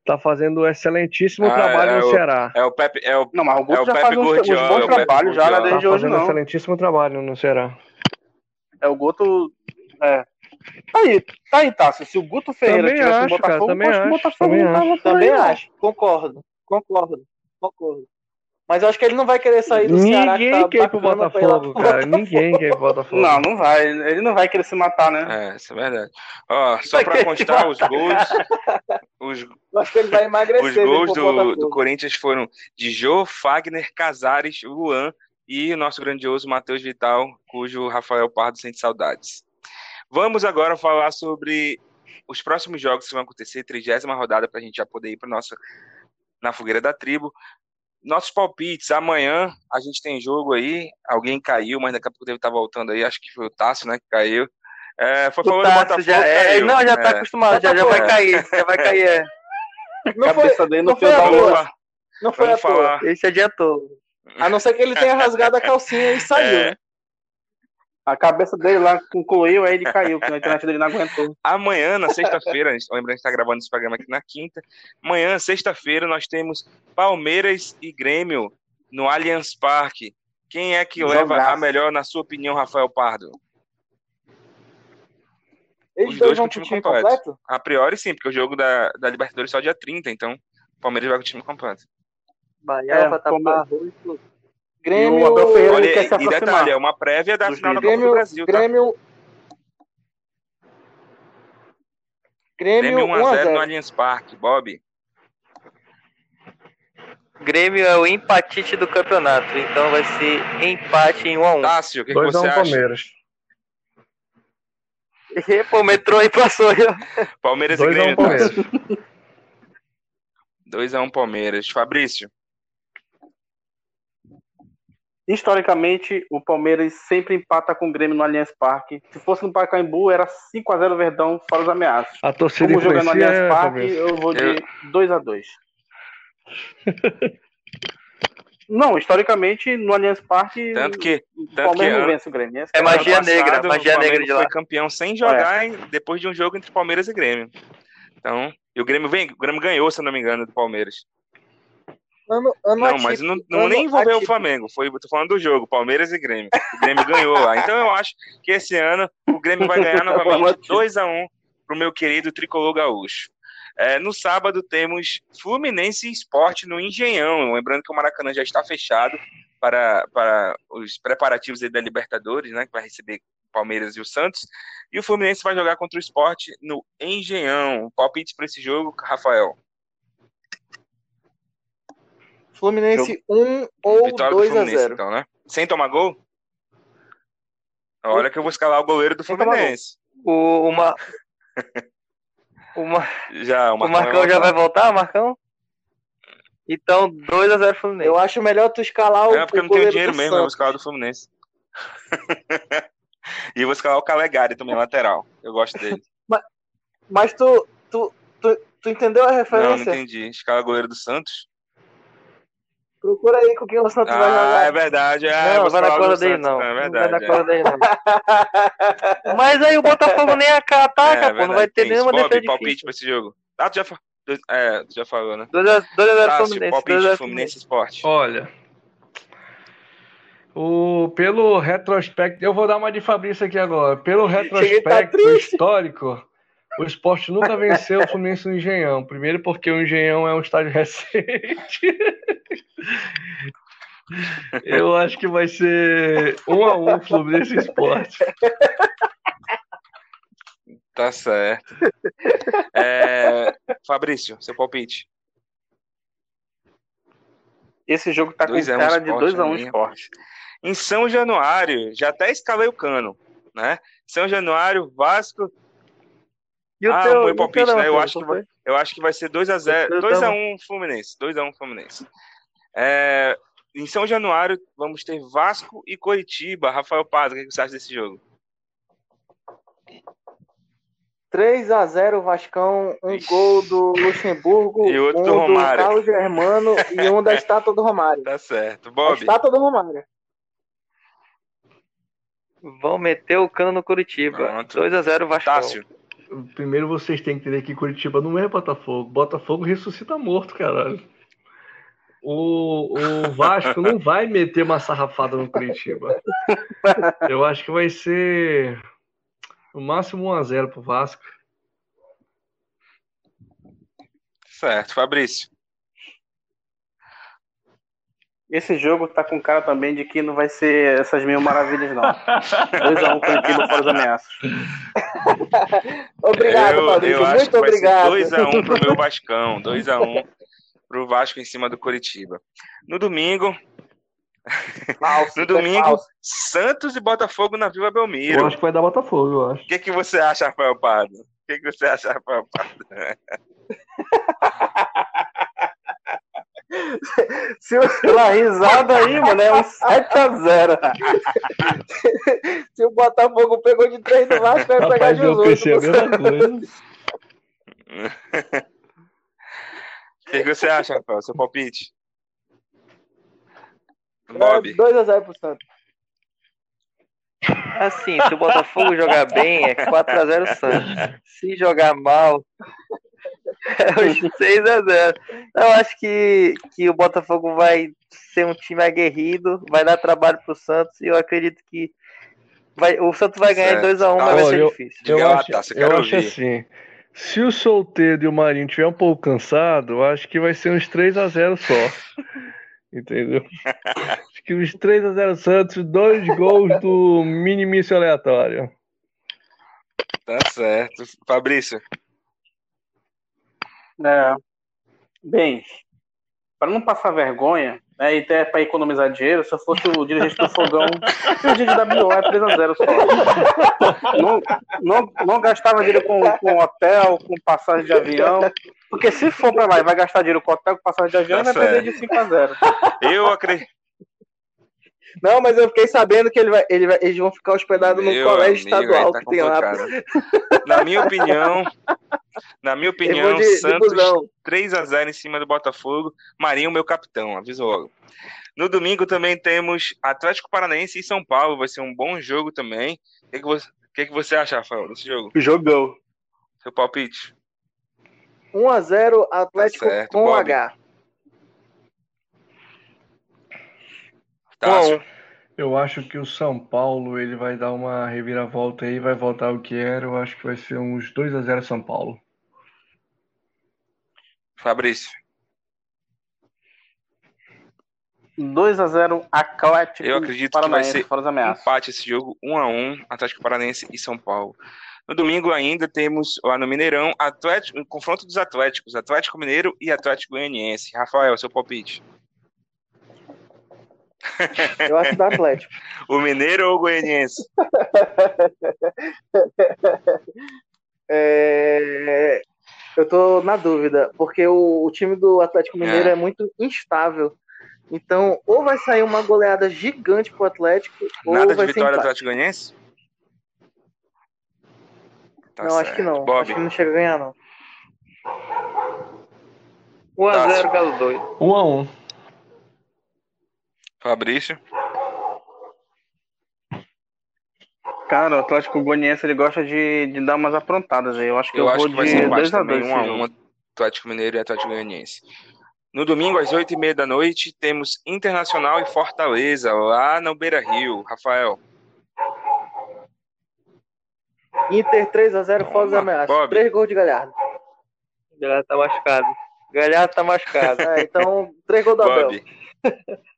está fazendo um excelentíssimo Ah, trabalho é no o- Ceará. É o Pepe, é o Não, mas o Guto É o já Pepe faz uns, uns Guardiola, é bons o Pepe trabalhos já, é desde Tá hoje, fazendo um não. excelentíssimo trabalho no Ceará. É o Guto. É. Tá aí, tá aí, Tássio. Se o Guto Ferreira Também tivesse no acho, cara, Botafogo, também eu acho acho, Botafogo também por Também aí, acho, concordo, concordo, concordo. Mas eu acho que ele não vai querer sair do Ceará que Ninguém tá quer ir pro Botafogo, pro cara. Ninguém quer ir pro Botafogo. Não, não vai. Ele não vai querer se matar, né? É, isso é verdade. Ó, só pra constar os gols, os, Eu acho que ele vai emagrecer. os gols do, Botafogo. do Corinthians foram de Jô, Fagner, Casares, Luan e o nosso grandioso Matheus Vital, cujo Rafael Pardo sente saudades. Vamos agora falar sobre os próximos jogos que vão acontecer, trigésima rodada, pra gente já poder ir para nossa na fogueira da tribo. Nossos palpites, amanhã a gente tem jogo aí, alguém caiu, mas daqui a pouco deve estar voltando aí, acho que foi o Tássio, né, que caiu. É, foi O falando do Tássio Botafogo, já, é, caiu. não, já tá É. acostumado, já, já vai É. cair, já vai cair, é. Não A foi, cabeça dele não foi à toa. Não foi à toa. falar. Esse adiantou. A não ser que ele tenha rasgado a calcinha e saiu, É. né? A cabeça dele lá concluiu, aí ele caiu, porque a internet dele não aguentou. Amanhã, na sexta-feira, a gente- lembrando que a gente está gravando esse programa aqui na quinta. Amanhã, sexta-feira, nós temos Palmeiras e Grêmio no Allianz Parque. Quem é que leva a melhor, na sua opinião, Rafael Pardo? Eles Os dois dois vão com pro time time completo. completo? A priori, sim, porque o jogo da, da Libertadores só dia 30, então o Palmeiras vai com o time completo. Bahia, É, como- arroz, tudo. Grêmio, E o Abel Ferreira, Olha, quer se e aproximar. detalhe, é uma prévia da final da. Copa do Grêmio, Brasil, tá? Grêmio, Grêmio, Grêmio 1x0 no 1x0. Allianz Parque, Bob. Grêmio é o empatite do campeonato, então vai ser empate em 1 a 1. Tássio, o que, que 2 a 1 você acha? Palmeiras. E, pô, metrô aí passou. Palmeiras e 2 a 1 Grêmio, Palmeiras. Tássio. 2x1 Palmeiras. Fabrício. Historicamente, o Palmeiras sempre empata com o Grêmio no Allianz Parque. Se fosse no Pacaembu, era 5x0 Verdão, fora os ameaças. A torcida Como jogar no Allianz é, Parque, eu vou de Eu- 2x2. Não, historicamente, no Allianz Parque, Tanto que, o tanto que Palmeiras não ano- vence o Grêmio. Essa É a ano magia verdade. negra, passado, magia o negra de lá. foi campeão sem jogar em- depois de um jogo entre Palmeiras e Grêmio. Então, e o Grêmio, vem, o Grêmio ganhou, se eu não me engano, do Palmeiras. Ano, ano Não, mas não, não ano nem envolveu o atípico. Flamengo. Foi, tô falando do jogo, Palmeiras e Grêmio. O Grêmio ganhou lá. Então eu acho que esse ano o Grêmio vai ganhar novamente 2x1 pro meu querido tricolor gaúcho. É, no sábado temos Fluminense e Esporte no Engenhão. Lembrando que o Maracanã já está fechado para, para os preparativos da Libertadores, né? Que vai receber o Palmeiras e o Santos. E o Fluminense vai jogar contra o Esporte no Engenhão. Palpite para esse jogo, Rafael. Fluminense 1 ou Vitória do 2 a Fluminense, 0 então, né? Sem tomar gol? Olha que eu vou escalar o goleiro do Sem Fluminense. O, uma, uma, Já, o Marcão já vai voltar, Marcão? Então, 2x0 Fluminense. Eu acho melhor tu escalar o, É porque eu o não tenho dinheiro mesmo, eu vou Santos. escalar do Fluminense. e eu vou escalar o Calegari também, lateral. Eu gosto dele. Mas tu, tu, tu, tu entendeu a Não, não referência? entendi. Escala o goleiro do Santos? Procura aí com quem o Santos vai Ah, jogar. é verdade. Ah, eu não, vou vai na cola do dele, não. É Não vai verdade. na é. cola dele, não. Mas aí o Botafogo nem ataca, É, pô. Não verdade, vai ter tem nenhuma. Bob, defesa palpite difícil. pra esse jogo. Ah, tu já, fa- é, tu já falou, né? 2x0 Tássio, Fluminense. palpite 2x0 Fluminense Esporte. Olha, o, pelo retrospecto, eu vou dar uma de Fabrício aqui agora. Pelo tá retrospecto triste. histórico, o esporte nunca venceu o Fluminense no Engenhão. Primeiro porque o Engenhão é um estádio recente. Eu acho que vai ser um a um Fluminense e Esporte. Tá certo. É, Fabrício, seu palpite. Esse jogo tá com 2 a 1 cara de Sport, 2x1 né? esporte. Em São Januário, já até escalei o cano, né? São Januário, Vasco. E o ah, teu, o palpite, né? Eu acho, que vai, eu acho que vai ser 2x0. Eu 2x1 tava- Fluminense. 2x1 Fluminense. É, em São Januário, vamos ter Vasco e Coritiba. Rafael Paz, o que você acha desse jogo? 3x0 Vascão, um Ixi. gol do Luxemburgo, E outro um do Romário. Carlos Germano e um da estátua do Romário. Tá certo. A Bob, estátua do Romário. Vão meter o cano no Curitiba. Pronto. 2x0 Vasco. Tássio. Primeiro vocês têm que entender que Curitiba não é Botafogo. Botafogo ressuscita morto, caralho. O, o Vasco não vai meter uma sarrafada no Curitiba. Eu acho que vai ser no máximo 1x0 pro Vasco. Certo. Fabrício. Esse jogo tá com cara também de que não vai ser essas mil maravilhas, não. 2x1 Curitiba fora os ameaças. Obrigado, eu, Fabrício. eu acho Muito obrigado. ser 2x1 pro meu Vascão. 2x1 pro Vasco em cima do Coritiba. No domingo, Falso, no domingo, falso. Santos e Botafogo na Vila Eu Belmiro. acho que vai dar Botafogo, eu acho. O que, que você acha, Rafael Pardo? O que, que você acha, Rafael Pardo? Se o, Pela risada aí, mano, é um 7x0. se o Botafogo pegou de 3 do Vasco, vai pegar de coisa. O que, que você acha, Rafael? Seu palpite? Bob. 2x0 pro Santos. Assim, se o Botafogo jogar bem, é 4x0 Santos. Se jogar mal, é os 6x0. Eu acho que, que o Botafogo vai ser um time aguerrido, vai dar trabalho pro Santos e eu acredito que vai, o Santos vai ganhar Certo. 2x1, mas vai ser eu- difícil. Eu lá, acho, Tassi, eu eu acho assim. Se o solteiro e o Marinho tiver um pouco cansado, eu acho que vai ser uns 3x0 só. Entendeu? Acho que uns 3x0 Santos, dois gols do minimício aleatório. Tá certo. Fabrício. É. Bem, para não passar vergonha, né, e até para economizar dinheiro, se eu fosse o dirigente do Fogão, o dirigente da BO é 3x0 só. Não, não, não gastava dinheiro com, com hotel, com passagem de avião. Porque se for para lá e vai gastar dinheiro com hotel, com passagem de avião, Tá vai perder de 5x0. Eu acredito. Não, mas eu fiquei sabendo que ele vai, ele vai- eles vão ficar hospedados no colégio amigo, estadual tá que tem lá. Na minha opinião, na minha opinião, de, de Santos busão. 3x0 em cima do Botafogo. Marinho, meu capitão, aviso logo. No domingo também temos Atlético Paranaense e São Paulo. Vai ser um bom jogo também. O que, que, você, que, que você acha, Rafael, desse jogo? Jogão. Seu palpite? 1x0 Atlético Tá certo, com Bob. H. Tássio? Eu acho que o São Paulo ele vai dar uma reviravolta aí, vai voltar ao que era. Eu acho que vai ser uns 2x0 São Paulo. Fabrício? 2x0 Atlético Eu acredito que vai Paranaense ser fora. Empate esse jogo, 1 a 1 Atlético Paranaense e São Paulo. No domingo ainda temos lá no Mineirão, Atlético, um confronto dos Atléticos, Atlético Mineiro e Atlético Goianiense. Rafael, seu palpite. Eu acho do Atlético. O Mineiro ou o Goianiense? É, Eu tô na dúvida, porque o, o time do Atlético Mineiro É. é. muito instável. Então, ou vai sair uma goleada gigante pro Atlético, Nada ou de vai ser vitória do. Atlético Goianiense? Tá não, acho que certo. não. Bob, Acho que não chega a ganhar, não. 1x0 Galo 2. 1x1. Fabrício. Cara, o Atlético Goianiense ele gosta de, de dar umas aprontadas aí. Eu acho que eu, Eu acho vou que vai de ser empate 2x2. também, 1 a 1 Atlético Mineiro e Atlético Goianiense. No domingo, às 8h30 da noite, temos Internacional e Fortaleza, lá no Beira Rio. Rafael. Inter 3x0 fora dos Toma, ameaças. Bob. 3 gols de Galhardo. Galhardo tá machucado. Galhardo tá machucado. É, então, 3 gols do Abel.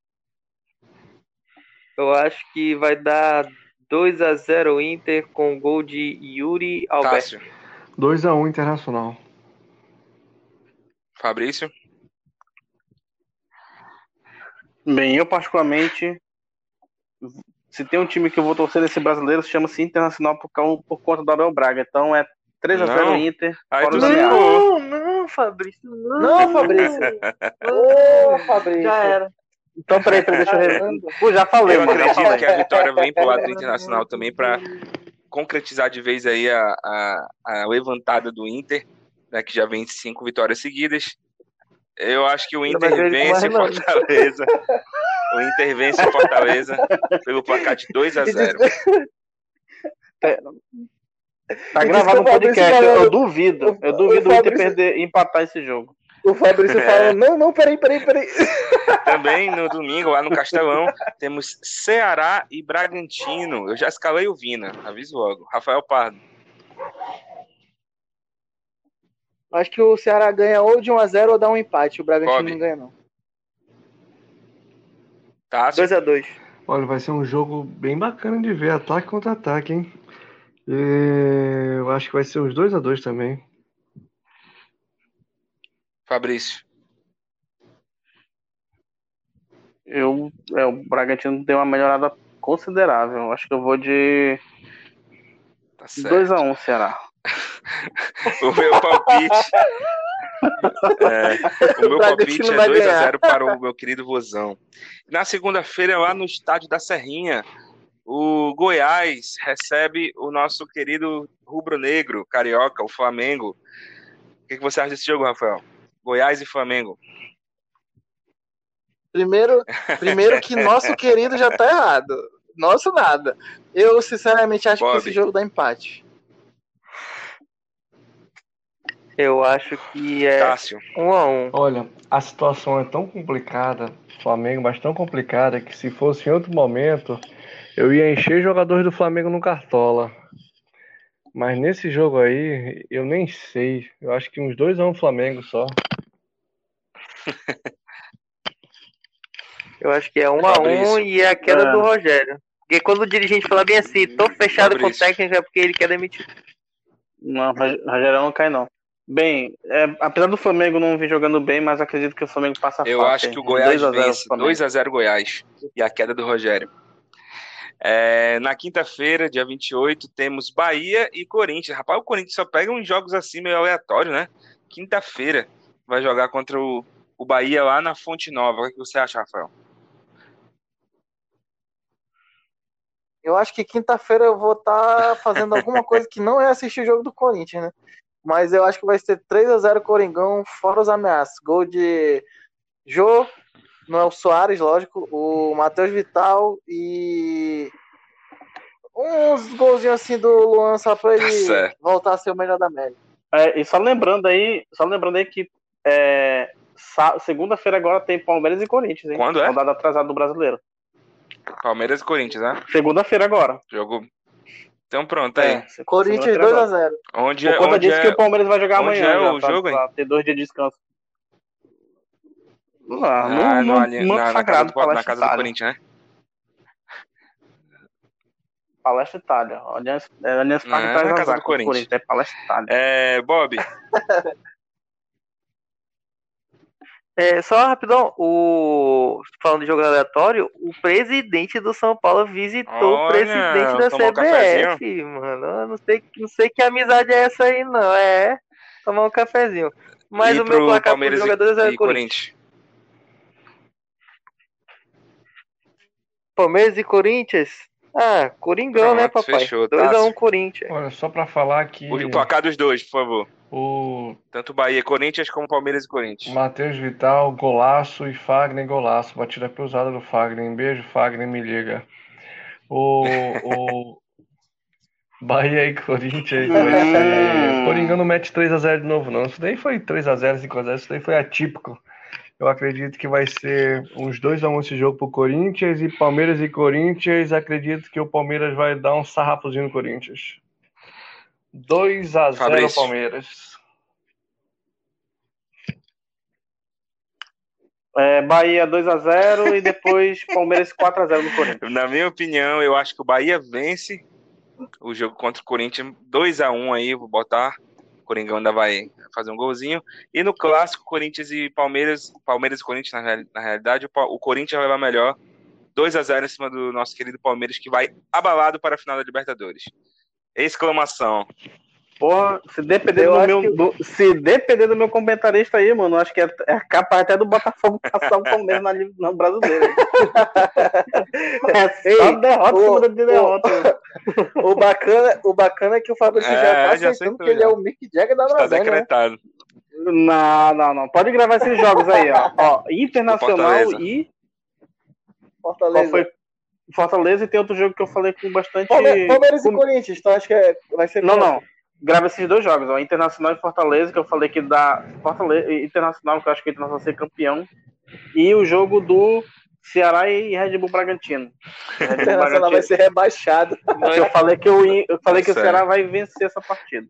Eu acho que vai dar 2x0 Inter com gol de Yuri Alberto. Tássio. 2x1 Internacional. Fabrício. Bem, eu particularmente se tem um time que eu vou torcer nesse brasileiro, chama-se Internacional por, por conta do Abel Braga. Então é 3x0 Inter. Aí tu Não, não, Fabrício. Não, Não, Fabrício. Ô, Fabrício. Já era. Então, peraí, peraí, deixa eu. Pô, já falei, Eu mano. acredito que a vitória vem pro lado do Internacional também para concretizar de vez aí a, a, a levantada do Inter, né, que já vem cinco vitórias seguidas. Eu acho que o Inter vence mais Fortaleza. O Inter vence Fortaleza pelo placar de 2 a 0 Tá E gravado no o podcast. Eu, eu duvido. o- Eu duvido o o Inter perder, empatar esse jogo. O Fabrício É. fala, não, não, peraí, peraí, peraí. Também no domingo, lá no Castelão, temos Ceará e Bragantino. Eu já escalei o Vina, aviso logo. Rafael Pardo. Acho que o Ceará ganha ou de 1x0 ou dá um empate. O Bragantino Bob. não ganha, não. Tássio. 2x2. Olha, vai ser um jogo bem bacana de ver, ataque contra ataque, hein? Eu acho que vai ser uns 2 a 2 também. Fabrício. Eu, é, o Bragantino deu uma melhorada considerável. Acho que eu vou de Tá certo. 2x1, Ceará. O meu palpite. É, o meu palpite é vai 2 a ganhar. 0 para o meu querido Vozão. Na segunda-feira, lá no estádio da Serrinha, o Goiás recebe o nosso querido rubro-negro, carioca, o Flamengo. O que, que você acha desse jogo, Rafael? Goiás e Flamengo. Primeiro, primeiro que nosso querido já tá errado. Nosso nada. Eu, sinceramente, acho Bob. que esse jogo dá empate. Eu acho que é Cássio. um a um. Olha, a situação é tão complicada, Flamengo, mas tão complicada que se fosse em outro momento, eu ia encher jogadores do Flamengo no Cartola. Mas nesse jogo aí, eu nem sei. Eu acho que uns 2 a 1 Flamengo só. Eu acho que é um a um Fabrício. e é a queda É. do Rogério. Porque quando o dirigente fala bem assim, tô fechado com o Fabrício. técnico, é porque ele quer demitir. Não, Rog- Rogério não cai, não. Bem, é, apesar do Flamengo não vir jogando bem, mas acredito que o Flamengo passa Eu fácil, acho que o Goiás 2 a 0 vence. Flamengo. 2 a 0 Goiás. E a queda do Rogério. É, na quinta-feira, dia 28, temos Bahia e Corinthians. Rapaz, o Corinthians só pega uns jogos assim meio aleatório, né? Quinta-feira vai jogar contra o, o Bahia lá na Fonte Nova. O que você acha, Rafael? Eu acho que quinta-feira eu vou estar fazendo alguma coisa que não é assistir o jogo do Corinthians, né? Mas eu acho que vai ser 3x0 Coringão, fora os ameaças. Gol de Jô, não é o Soares, lógico, o Matheus Vital e uns golzinhos assim do Luan só pra ele certo. voltar a ser o melhor da América. É, e só lembrando aí, só lembrando aí que é, segunda-feira agora tem Palmeiras e Corinthians, hein? Quando é? Rodada atrasada do brasileiro. Palmeiras e Corinthians, né? Segunda-feira agora. Jogo. Então pronto aí. É, Corinthians segunda-feira agora. 2x0. Onde Por é, conta onde disso é, que o Palmeiras vai jogar onde amanhã. é já, o pra- jogo, hein? pra ter dois dias de descanso. Ah, Ah, no, no no, Ali- no na, na casa, sagrado, do, na casa do. Corinthians, né? Palestra Itália. Allianz, é, Allianz Não, Parque é na casa do o Corinthians. É Palestra Itália. É, Bob, É, só rapidão, o falando de jogo aleatório, o presidente do São Paulo visitou o Olha, presidente da tomar um CBF, mano. Eu não sei, não sei que amizade é essa aí, não. É tomar um cafezinho. Mas e o meu placar pro Palmeiras jogadores e, é e Corinthians. Corinthians. Palmeiras e Corinthians? Ah, Coringão, né, Pronto, papai? fechou, 2x1 Tássio. Corinthians. Olha, só pra falar que O placar dos dois, por favor. o Tanto Bahia e Corinthians como Palmeiras e Corinthians. Matheus Vital, golaço e Fagner, golaço. Batida cruzada do Fagner. Beijo, Fagner, me liga. O, o Bahia e Corinthians ser. Coringão não mete 3x0 de novo, não. Isso daí foi 3x0, 5x0. Isso daí foi atípico. Eu acredito que vai ser uns 2x1 esse jogo pro Corinthians e Palmeiras e Corinthians. Acredito que o Palmeiras vai dar um sarrafozinho no Corinthians. 2x0 Fabrício. Palmeiras. É, Bahia 2x0 e depois Palmeiras 4x0 no Corinthians. Na minha opinião, eu acho que o Bahia vence o jogo contra o Corinthians 2 a 1 aí, vou botar. Coringão ainda vai fazer um golzinho. E no clássico, Corinthians e Palmeiras, Palmeiras e Corinthians, na, na realidade, o, o Corinthians vai levar melhor 2 a 0 em cima do nosso querido Palmeiras, que vai abalado para a final da Libertadores. Exclamação. Porra, se depender, do meu, que... do, se depender do meu comentarista aí, mano, acho que é, é capaz até do Botafogo passar o Palmeiras na, na brasileira. é só derrota o, de derrota. O, o, bacana, o bacana é que o Fabrício é, já tá já aceitando que ele é o Mick Jagger da. Tá né? decretado. Né? Não, não, não. Pode gravar esses jogos aí, ó. ó Internacional e. Fortaleza. Foi? Fortaleza e tem outro jogo que eu falei com bastante. Palmeiras com... e Corinthians, então acho que é... vai ser. Não, não grava esses dois jogos, ó, Internacional e Fortaleza, que eu falei que dá Fortaleza, Internacional, que eu acho que o Internacional vai ser campeão, e o jogo do Ceará e Red Bull Bragantino. O Internacional vai ser rebaixado. Eu falei que eu, eu falei que o Ceará vai vencer essa partida.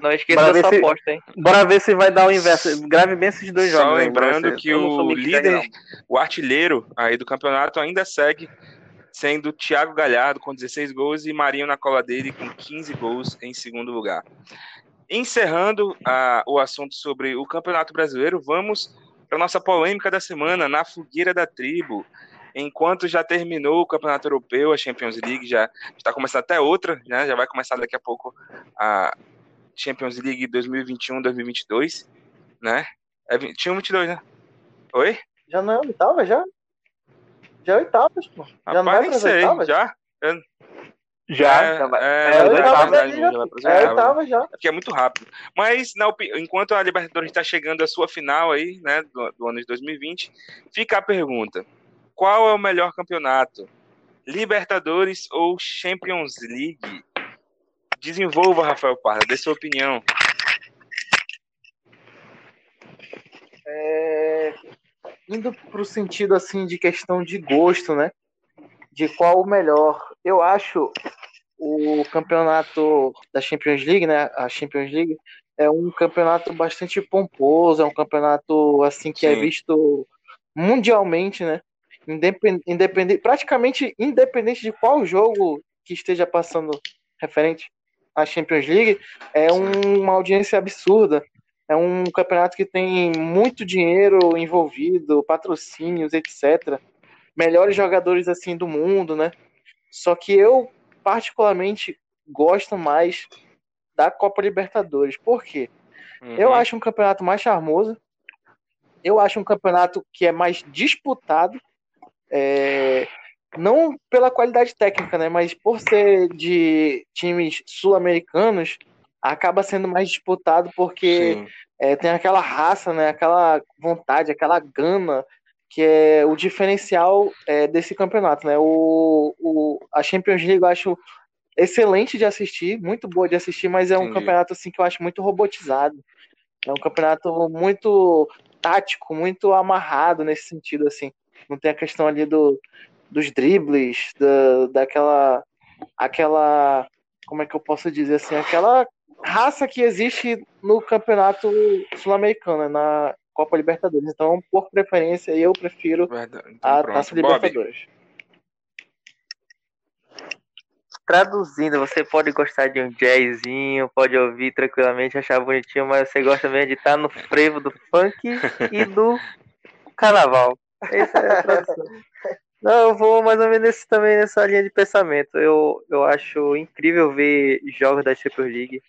Não esqueça dessa se, aposta, hein? Bora ver se vai dar o inverso. Grave bem esses dois Só jogos. Só lembrando que o líder, o artilheiro aí do campeonato ainda segue sendo Thiago Galhardo com 16 gols e Marinho na cola dele com 15 gols em segundo lugar. Encerrando a, o assunto sobre o Campeonato Brasileiro, vamos para nossa polêmica da semana na fogueira da tribo. Enquanto já terminou o Campeonato Europeu, a Champions League já está começando até outra, né? já vai começar daqui a pouco a Champions League 2021-2022, né? É 21, 22, né? Oi? Já não oitava, já? Já é oitavas, pô. Já Rapaz, não vai nem sei, oitavas? já? Eu... Já, é, já. É, é, oitavas, já, já, é oitavas já. Porque é muito rápido. Mas na, enquanto a Libertadores está chegando à sua final aí, né, do, do ano de 2020, fica a pergunta: qual é o melhor campeonato? Libertadores ou Champions League? Desenvolva, Rafael Parra, dê sua opinião. É, indo para o sentido assim de questão de gosto, né? De qual o melhor. Eu acho o campeonato da Champions League, né? A Champions League é um campeonato bastante pomposo, é um campeonato assim que é Sim. é visto mundialmente, né? Independente, independente, praticamente independente de qual jogo que esteja passando referente à Champions League, é uma audiência absurda. É um campeonato que tem muito dinheiro envolvido, patrocínios, etc. Melhores jogadores assim do mundo, né? Só que eu particularmente gosto mais da Copa Libertadores. Por quê? Uhum. Eu acho um campeonato mais charmoso. Eu acho um campeonato que é mais disputado. É... Não pela qualidade técnica, né? Mas por ser de times sul-americanos, acaba sendo mais disputado porque é, tem aquela raça, né, aquela vontade, aquela gana que é o diferencial é, desse campeonato, né? O, o, a Champions League eu acho excelente de assistir, muito boa de assistir, mas é um Entendi. campeonato assim que eu acho muito robotizado. É um campeonato muito tático, muito amarrado nesse sentido assim. Não tem a questão ali do, dos dribles, da, daquela aquela como é que eu posso dizer assim, aquela raça que existe no campeonato sul-americano, na Copa Libertadores. Então, por preferência, eu prefiro então, a pronto. Taça Libertadores. Traduzindo, você pode gostar de um jazzinho, pode ouvir tranquilamente, achar bonitinho, mas você gosta mesmo de estar no frevo do funk e do carnaval. Essa é a tradução. Não, eu vou mais ou menos também nessa linha de pensamento. Eu, eu acho incrível ver jogos da Champions League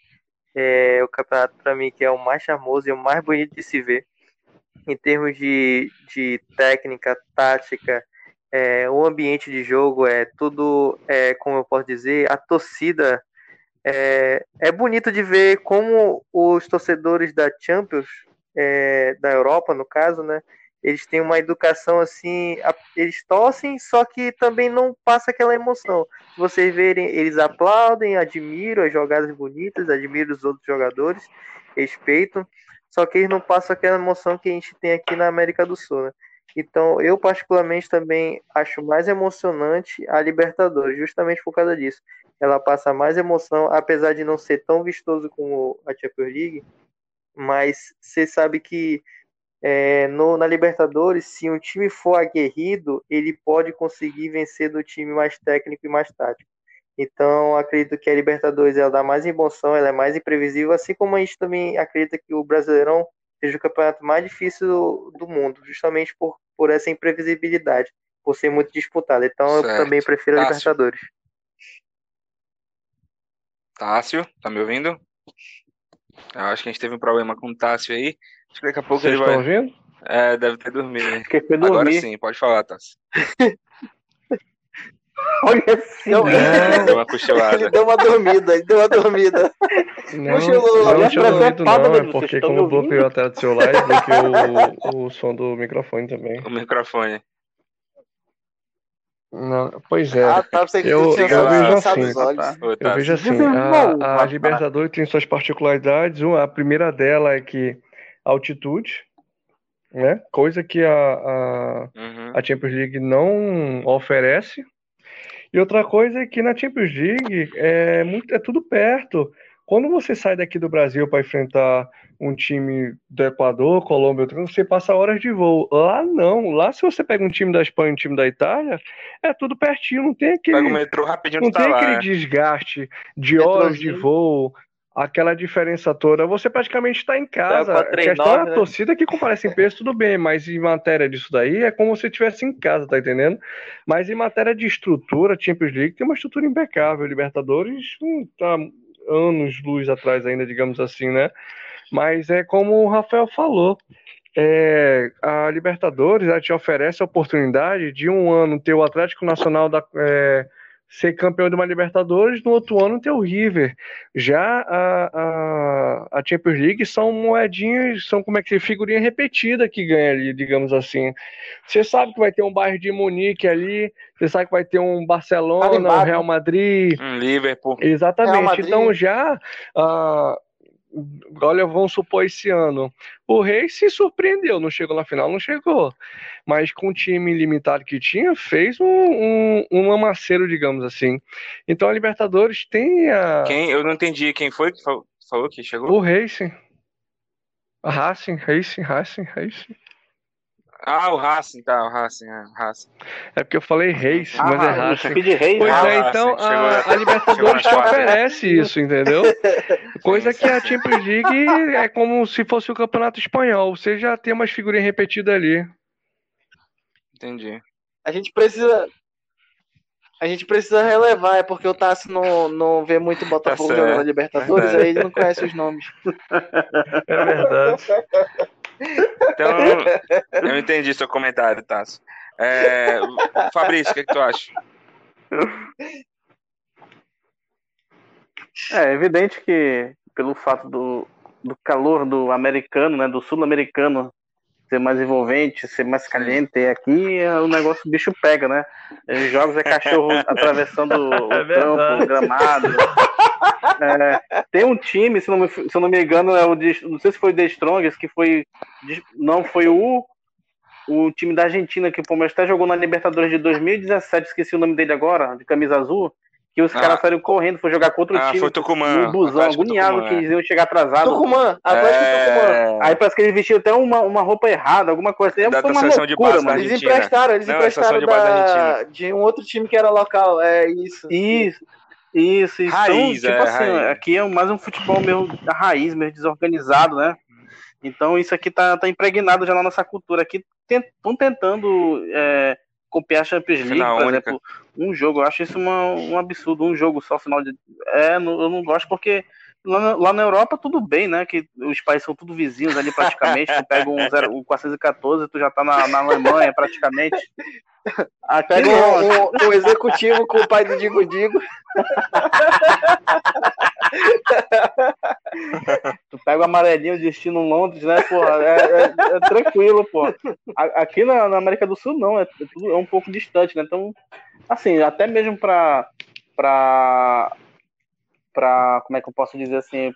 é o campeonato para mim que é o mais charmoso e o mais bonito de se ver. Em termos de, de técnica, tática, é, o ambiente de jogo é tudo, é, como eu posso dizer, a torcida é, é bonito de ver como os torcedores da Champions, é, da Europa no caso, né, eles têm uma educação assim, eles torcem, só que também não passa aquela emoção. Vocês verem, eles aplaudem, admiram as jogadas bonitas, admiram os outros jogadores, respeitam, só que eles não passam aquela emoção que a gente tem aqui na América do Sul, né? Então, eu particularmente também acho mais emocionante a Libertadores, justamente por causa disso. Ela passa mais emoção, apesar de não ser tão vistoso como a Champions League, mas você sabe que é, no, na Libertadores, se um time for aguerrido, ele pode conseguir vencer do time mais técnico e mais tático. Então, acredito que a Libertadores ela dá mais emoção, ela é mais imprevisível, assim como a gente também acredita que o Brasileirão seja o campeonato mais difícil do, do mundo, justamente por, por essa imprevisibilidade. por ser muito disputado. Então eu Certo. também prefiro a Tássio. Libertadores. Tássio, tá me ouvindo? Eu acho que a gente teve um problema com o Tássio aí. Acho que daqui a pouco Vocês ele estão vai. ouvindo? É, deve ter dormido. Porque foi Agora sim, pode falar, Tássio. Olha assim. Não, Não. Deu uma cochilada. Ele deu uma dormida, ele deu uma dormida. Não, Cochilou. não Olha tinha preocupado, não, é porque estão como bloqueou a tela do celular, bloqueou o, o som do microfone também. O microfone. Não, pois é. Ah, tá, que Eu- tinha eu vejo assim. Tá. Eu vejo assim, a, a. Libertadores tem suas particularidades. Uma- A primeira dela é que altitude, né? Coisa que a, a, Uhum. a Champions League não oferece. E outra coisa é que na Champions League é, muito, é tudo perto. Quando você sai daqui do Brasil para enfrentar um time do Equador, Colômbia, você passa horas de voo. Lá não. Lá, se você pega um time da Espanha e um time da Itália, é tudo pertinho. Não tem aquele, Pega o metrô rapidinho, não tá tem lá. aquele né? desgaste de horas de voo, aquela diferença toda. Você praticamente está em casa. A questão é a né? torcida que comparece em peso, tudo bem, mas em matéria disso daí é como se estivesse em casa, tá entendendo? Mas em matéria de estrutura, Champions League tem uma estrutura impecável. Libertadores hum, tá anos luz atrás ainda, digamos assim, né? Mas é como o Rafael falou. é, a Libertadores ela te oferece a oportunidade de um ano ter o Atlético Nacional da, é, ser campeão de uma Libertadores, no outro ano ter o River. Já a, a, a Champions League são moedinhas, são como é que se figurinha repetida que ganha ali, digamos assim. Você sabe que vai ter um bairro de Munique ali, você sabe que vai ter um Barcelona, um. Real Madrid, Um Liverpool. Exatamente. Madrid. Então já, ah, olha, vamos supor esse ano, o Rei se surpreendeu, não chegou na final, não chegou. Mas com o time limitado que tinha, fez um, um, um digamos assim. Então a Libertadores tem a, Quem? Eu não entendi. Quem foi que falou, que chegou? o Racing. Racing, Racing, Racing, Racing. Ah, o Racing, tá, o Racing, é, o Racing. É porque eu falei Racing, Ah, mas é Racing. de reis, Pois Ah, é, então a, a Libertadores te oferece isso, entendeu? Coisa que a Champions League é como se fosse o Campeonato Espanhol. Você já tem umas figurinhas repetidas ali. Entendi. A gente precisa. A gente precisa relevar, é porque o Tassi não, não vê muito Botafogo Tá jogando na Libertadores, Verdade. aí ele não conhece os nomes. É verdade. Então, eu entendi seu comentário, Tasso. É, Fabrício, o que, que tu acha? É evidente que pelo fato do, do calor do americano, né, do sul-americano ser mais envolvente, ser mais caliente, e aqui é, o negócio o bicho pega, né? Os jogos é cachorro atravessando o É campo, o gramado. É, tem um time, se não, me, se eu não me engano, é o de, não sei se foi o The Strongest, que foi não foi o o time da Argentina que o Palmeiras até jogou na Libertadores de 2017, esqueci o nome dele agora, de camisa azul, que os Ah. caras saíram correndo, foi jogar contra o Ah, time foi Tucumã. no busão, agoniado, Tucumã, que iam chegar atrasado. Tucumã, Atlético Tucumã. É, Aí parece que eles vestiram até uma, uma roupa errada, alguma coisa. Aí Da- foi da uma seleção de loucura, base da mano. Eles emprestaram, eles Não, a emprestaram seleção de base da da, Argentina. de um outro time que era local, é isso. Isso, isso, isso. Raiz, então, tipo é, assim, raiz. aqui é mais um futebol meio da raiz, meio desorganizado, né? Então isso aqui tá, tá impregnado já na nossa cultura. Aqui estão tentando é, copiar a Champions League, Final por única. exemplo. Um jogo, eu acho isso uma- um absurdo, um jogo só final de. É, não- eu não gosto porque lá na, lá na Europa tudo bem, né? Que os países são tudo vizinhos ali praticamente. tu pega um, zero, um 414, tu já tá na, na Alemanha praticamente. Aqui Pega um, um- um executivo com o pai do Digo Digo. Tu pega o amarelinho destino Londres, né, porra? É, é- é tranquilo, pô. Aqui na, na América do Sul, não, é, é um pouco distante, né? Então, assim, até mesmo pra. pra. Pra como é que eu posso dizer assim?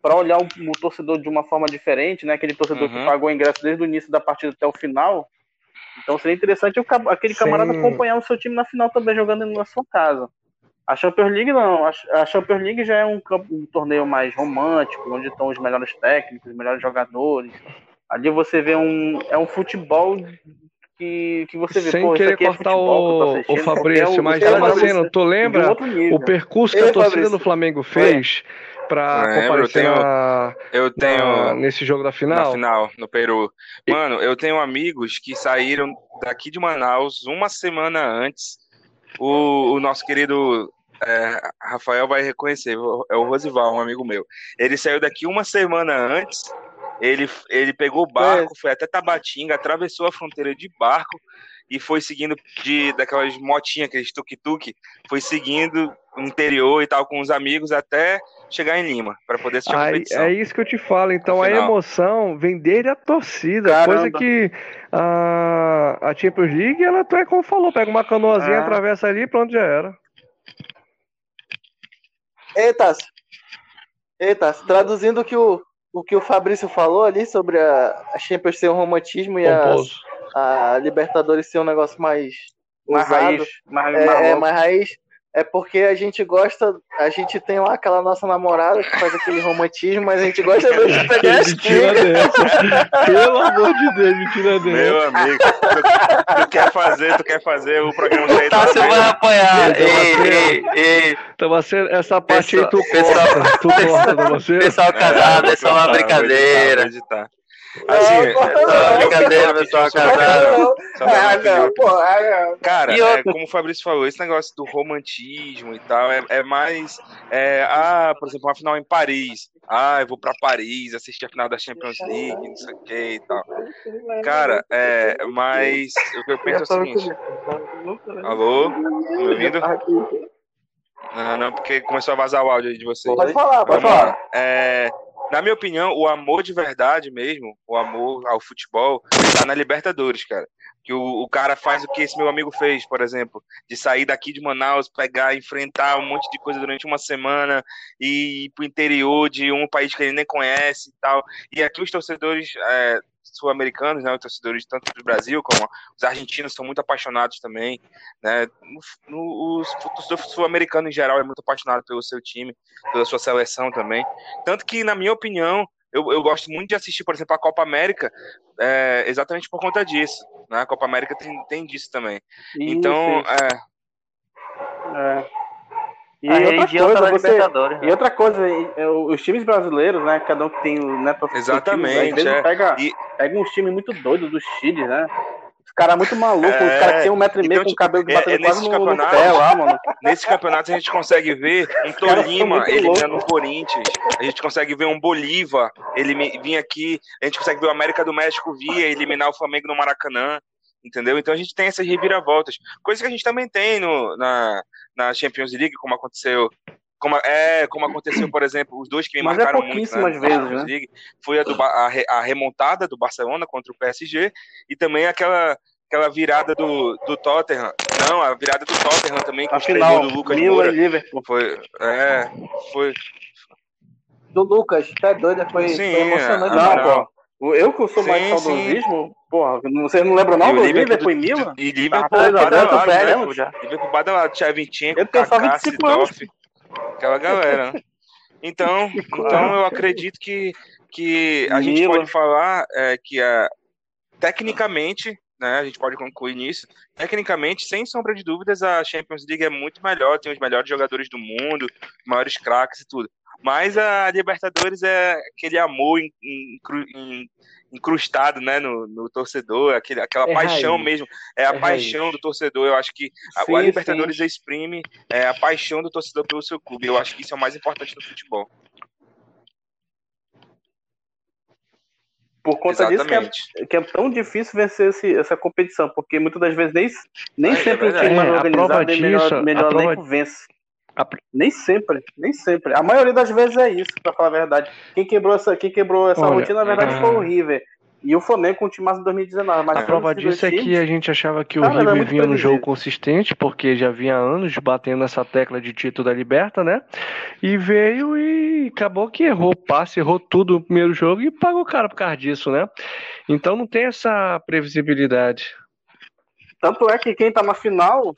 Pra olhar o, o torcedor de uma forma diferente, né? Aquele torcedor que Uhum. pagou o ingresso desde o início da partida até o final. Então seria interessante o aquele camarada Sim. acompanhar o seu time na final também, jogando na sua casa. A Champions League não. A a Champions League já é um, um torneio mais romântico, onde estão os melhores técnicos, os melhores jogadores. Ali você vê um. É um futebol que, que você vê. Sem pô, querer aqui é cortar futebol que eu tô o, o Fabrício, é um- mas é Damasceno, tu um lembra o percurso que Ei, a torcida Fabrício. do Flamengo fez pra Lembro, comparecer eu tenho- na- Eu tenho. na- nesse jogo da Na final? final, no Peru. Mano, eu tenho amigos que saíram daqui de Manaus uma semana antes. O, o nosso querido é, Rafael vai reconhecer, é o Rosival, um amigo meu. Ele saiu daqui uma semana antes. Ele, ele pegou o barco, foi até Tabatinga, atravessou a fronteira de barco e foi seguindo de daquelas motinhas, aqueles tuk-tuk, foi seguindo o interior e tal com os amigos até chegar em Lima para poder assistir a Aí, competição. é isso que eu te falo. Então a Afinal. emoção vem desde a torcida. Caramba. Coisa que a, a Champions League, ela é como falou, pega uma canoazinha, É. atravessa ali e pronto, já era. Eita, eita, traduzindo o que o, o que o Fabrício falou ali sobre a, a Champions ser um romantismo e a, a Libertadores ser um negócio mais Mais raiz. Mais, é, mais é mais raiz. É porque a gente gosta, a gente tem lá aquela nossa namorada que faz aquele romantismo, mas a gente gosta de pegar as. Pelo amor de Deus, mentira dessa. Meu amigo, tu, tu quer fazer, tu quer fazer o programa do Tássio vai apanhar. Ei, ei, ei. Então você, essa parte aí tu Pessoal- corta. Tu corta, você? Pessoal casado, é só uma brincadeira. Assim, Não, corta é, não. eu quero Brincadeira, pessoal ah, não, pô, ah, não. Cara, E é, como o Fabrício falou, esse negócio do romantismo e tal é, é mais. É, ah, por exemplo, uma final em Paris. Ah, eu vou pra Paris assistir a final da Champions League, não sei o que e tal. Cara, é, mas o que eu penso é o seguinte. Alô? Tá me ouvindo? Não, não, porque começou a vazar o áudio aí de vocês. Pode falar, pode Vamos falar. É, na minha opinião, o amor de verdade mesmo, o amor ao futebol, tá na Libertadores, cara. Que o, o cara faz o que esse meu amigo fez, por exemplo, de sair daqui de Manaus, pegar, enfrentar um monte de coisa durante uma semana e ir pro interior de um país que ele nem conhece e tal. E aqui os torcedores é, sul-americanos, né, os torcedores tanto do Brasil como os argentinos são muito apaixonados também, né? No, no, os torcedores sul-americanos em geral é muito apaixonado pelo seu time, pela sua seleção também. Tanto que, na minha opinião, eu, eu gosto muito de assistir, por exemplo, a Copa América, é, exatamente por conta disso. Né? A Copa América tem, tem disso também. Então, Isso, é, é. E A outra religião tá coisa, você, Libertadores. e outra coisa, é, os times brasileiros, né? Cada um que tem o né, seu Exatamente, time, vezes é. pega, E- pega uns times muito doidos do Chile, né? Os caras muito malucos, É, os caras que tem um metro e meio então, com o tipo, cabelo é- batendo é quase nesses no, no campeonatos- pé lá, mano. nesses campeonatos a gente consegue ver um Tolima eliminando o Corinthians, a gente consegue ver um Bolívar ele vir aqui, a gente consegue ver o América do México vir eliminar o Flamengo no Maracanã, entendeu? Então a gente tem essas reviravoltas, coisa que a gente também tem no, na, na Champions League, como aconteceu. Como, é, como aconteceu, por exemplo, os dois que me Mas é marcaram muito pouquíssimas na vezes, Champions né? League, foi a, do, a, a remontada do Barcelona contra o PSG e também aquela, aquela virada do, do Tottenham. Não, a virada do Tottenham também, com o Afinal, do Lucas Milan Moura. Liverpool. Foi, é, foi. Do Lucas, tá doido? Foi, Sim, foi emocionante. é. Não, pô. Eu que sou mais Sim, saudosismo, porra, vocês não lembram não E Liverpool Liverpool e Milan? E Liverpool eu badalado, né? já. Liverpool badalado, Tchevchenko, Eu Kaká, 25 anos. Aquela galera, né? Então, então eu acredito que, que a gente Milan. pode falar é, que a, tecnicamente, né, a gente pode concluir nisso, tecnicamente, sem sombra de dúvidas, a Champions League é muito melhor, tem os melhores jogadores do mundo, maiores craques e tudo. Mas a Libertadores é aquele amor in- incru- in- incrustado né, no, no torcedor, aquele, aquela É paixão raiz. mesmo. É a É paixão do torcedor. Eu acho que a, Sim, a Libertadores exprime é, a paixão do torcedor pelo seu clube. Eu acho que isso é o mais importante no futebol. Por conta disso que é, Exatamente. que é tão difícil vencer esse- essa competição, porque muitas das vezes nem, nem É, sempre é o time mais É, a organizado e melhor, disso- melhor prova- elenco vence. A Nem sempre, nem sempre. A maioria das vezes é isso, pra falar a verdade. Quem quebrou essa, quem quebrou essa Olha, rotina, na verdade, ah. foi o River. E o Flamengo com o time massa em 2019. Mas A prova disso é que a gente achava que o Cara, era River vinha no jogo consistente, porque já vinha anos batendo nessa tecla de título da Liberta, né? E veio e acabou que errou o passe, errou tudo no primeiro jogo e pagou caro por causa disso, né? Então não tem essa previsibilidade. Tanto é que quem tá na final.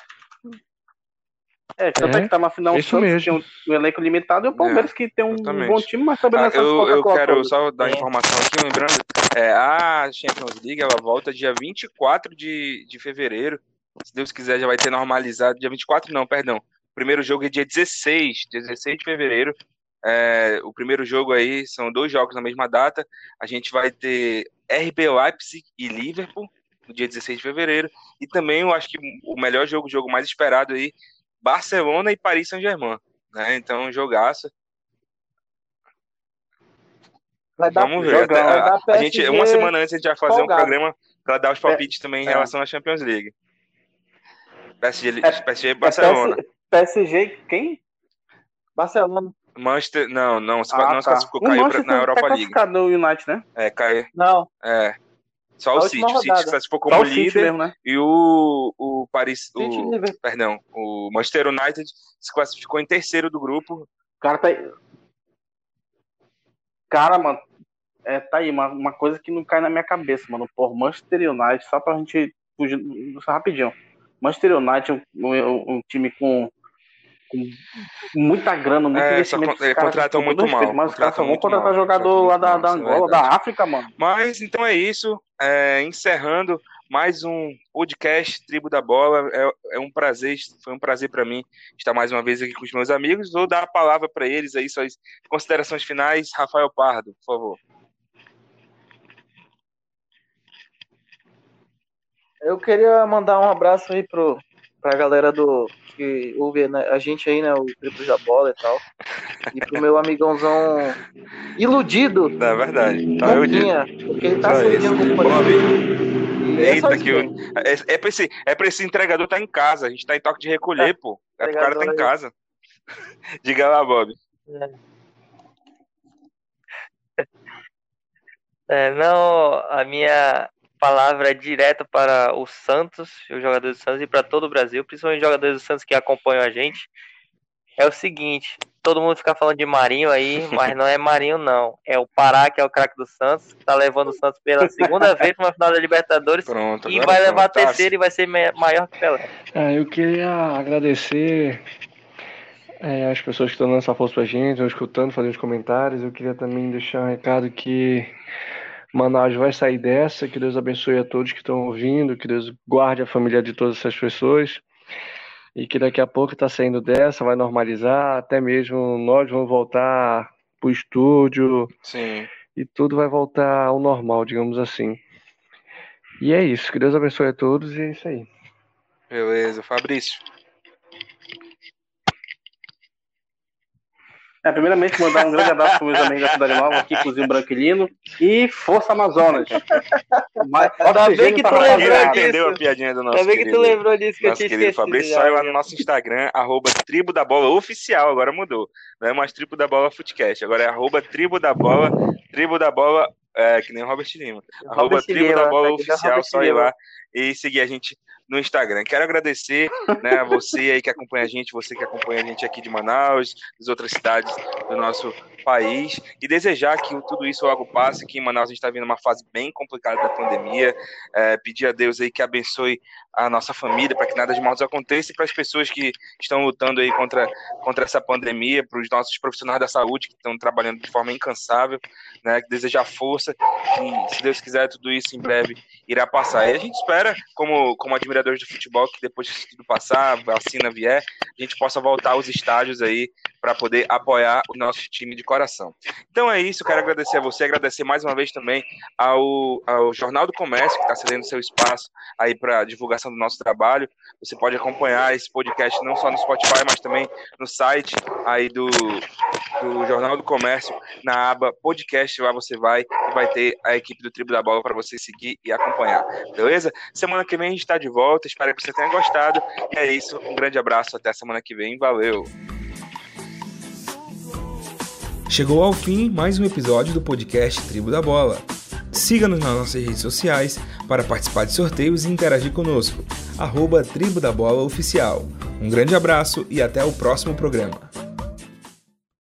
É, tanto é, É, que tá na final isso Santos, mesmo. um, um elenco limitado, e o Palmeiras, que tem um exatamente. bom time, mas também Ah, não é eu, eu quero toda. só dar É. informação aqui, lembrando, é, a Champions League ela volta dia 24 de, de fevereiro. Se Deus quiser, já vai ter normalizado. Dia 24, não, perdão. O primeiro jogo é dia 16, dia 16 de fevereiro. É, o primeiro jogo aí são dois jogos na mesma data. A gente vai ter RB Leipzig e Liverpool no dia 16 de fevereiro. E também eu acho que o melhor jogo, o jogo mais esperado aí, Barcelona e Paris Saint-Germain. Né? Então, jogaço. Vamos ver. a, a, gente, uma semana antes a gente vai fazer folgado. um programa para dar os palpites é, também em é. relação à Champions League. PSG, é, PSG Barcelona. PSG quem? Barcelona. Manchester, não, não, se ah, não se tá. classificou, caiu pra, na Europa tá League. no United, né? É, caiu. Não. É. Só o City. O City se classificou como líder mesmo, né? e o, o Paris, o, perdão, o Manchester United se classificou em terceiro do grupo. O cara tá aí. Cara, mano, é, tá aí, uma, uma coisa que não cai na minha cabeça, mano. Por Manchester United, só pra gente fugir rapidinho. Manchester United, um, um, um time com muita grana, muito é, investimento. Ele contratam muito mal. Mas os caras só vão contratar jogador lá da, da Angola, é da África, mano. Mas então é isso. É, encerrando mais um podcast Tribo da Bola. É, é um prazer, foi um prazer para mim estar mais uma vez aqui com os meus amigos. Vou dar a palavra para eles aí, suas considerações finais. Rafael Pardo, por favor. Eu queria mandar um abraço aí pro, pra galera do que ouve né, a gente aí, né? O Triplo da Bola e tal. E pro meu amigãozão iludido. É verdade. Tá iludido. Porque ele tá se iludendo com o Eita, é que eu... é, é, pra esse, é pra esse entregador tá em casa. A gente tá em toque de recolher, é, pô. É pro cara tá em casa. Diga lá, Bob. É. é, não, a minha palavra direta para o Santos, os jogadores do Santos e para todo o Brasil, principalmente os jogadores do Santos que acompanham a gente. É o seguinte, todo mundo fica falando de Marinho aí, mas não é Marinho não. É o Pará, que é o craque do Santos, que tá levando o Santos pela segunda vez para uma final da Libertadores pronto, e vai levar a tá terceira e vai ser maior que Pelé. É, eu queria agradecer é, as pessoas que estão dando essa força pra gente, estão escutando, fazendo os comentários. Eu queria também deixar um recado que Manaus vai sair dessa. Que Deus abençoe a todos que estão ouvindo, que Deus guarde a família de todas essas pessoas. E que daqui a pouco está saindo dessa, vai normalizar, até mesmo nós vamos voltar para o estúdio. Sim. E tudo vai voltar ao normal, digamos assim. E é isso. Que Deus abençoe a todos e é isso aí. Beleza. Fabrício. É, primeiramente, mandar um grande abraço para meus amigos da Cidade Nova, aqui, Cozinho Branquilino. E Força Amazonas. Mas, Ainda bem que tu lembrou disso. entendeu a piadinha do nosso Ainda bem que tu lembrou disso que eu tinha querido Fabrício, só lá no nosso Instagram, arroba Tribo da Bola Oficial, agora mudou. Não é mais Tribo da Bola Footcast, agora é arroba Tribo da Bola, Tribo da Bola, é, que nem o Robert Lima. Robert arroba Tribo da Bola Oficial, só ir lá e seguir a gente no Instagram. Quero agradecer né, a você aí que acompanha a gente, você que acompanha a gente aqui de Manaus, das outras cidades do nosso país, e desejar que tudo isso logo passe, que em Manaus a gente está vendo uma fase bem complicada da pandemia, é, pedir a Deus aí que abençoe a nossa família, para que nada de mal aconteça, e para as pessoas que estão lutando aí contra, contra essa pandemia, para os nossos profissionais da saúde que estão trabalhando de forma incansável, né, que desejar força, e se Deus quiser tudo isso em breve irá passar. E a gente espera, como, como admirador admiradores de futebol que depois que tudo passar, a vacina vier, a gente possa voltar aos estádios aí para poder apoiar o nosso time de coração. Então é isso, quero agradecer a você, agradecer mais uma vez também ao, ao Jornal do Comércio, que está cedendo seu espaço aí para divulgação do nosso trabalho. Você pode acompanhar esse podcast não só no Spotify, mas também no site aí do, do Jornal do Comércio, na aba podcast, lá você vai e vai ter a equipe do Tribo da Bola para você seguir e acompanhar, beleza? Semana que vem a gente está de volta, espero que você tenha gostado. E é isso, um grande abraço, até semana que vem, valeu! Chegou ao fim mais um episódio do podcast Tribo da Bola. Siga-nos nas nossas redes sociais para participar de sorteios e interagir conosco. Arroba Tribo da Bola Oficial. Um grande abraço e até o próximo programa.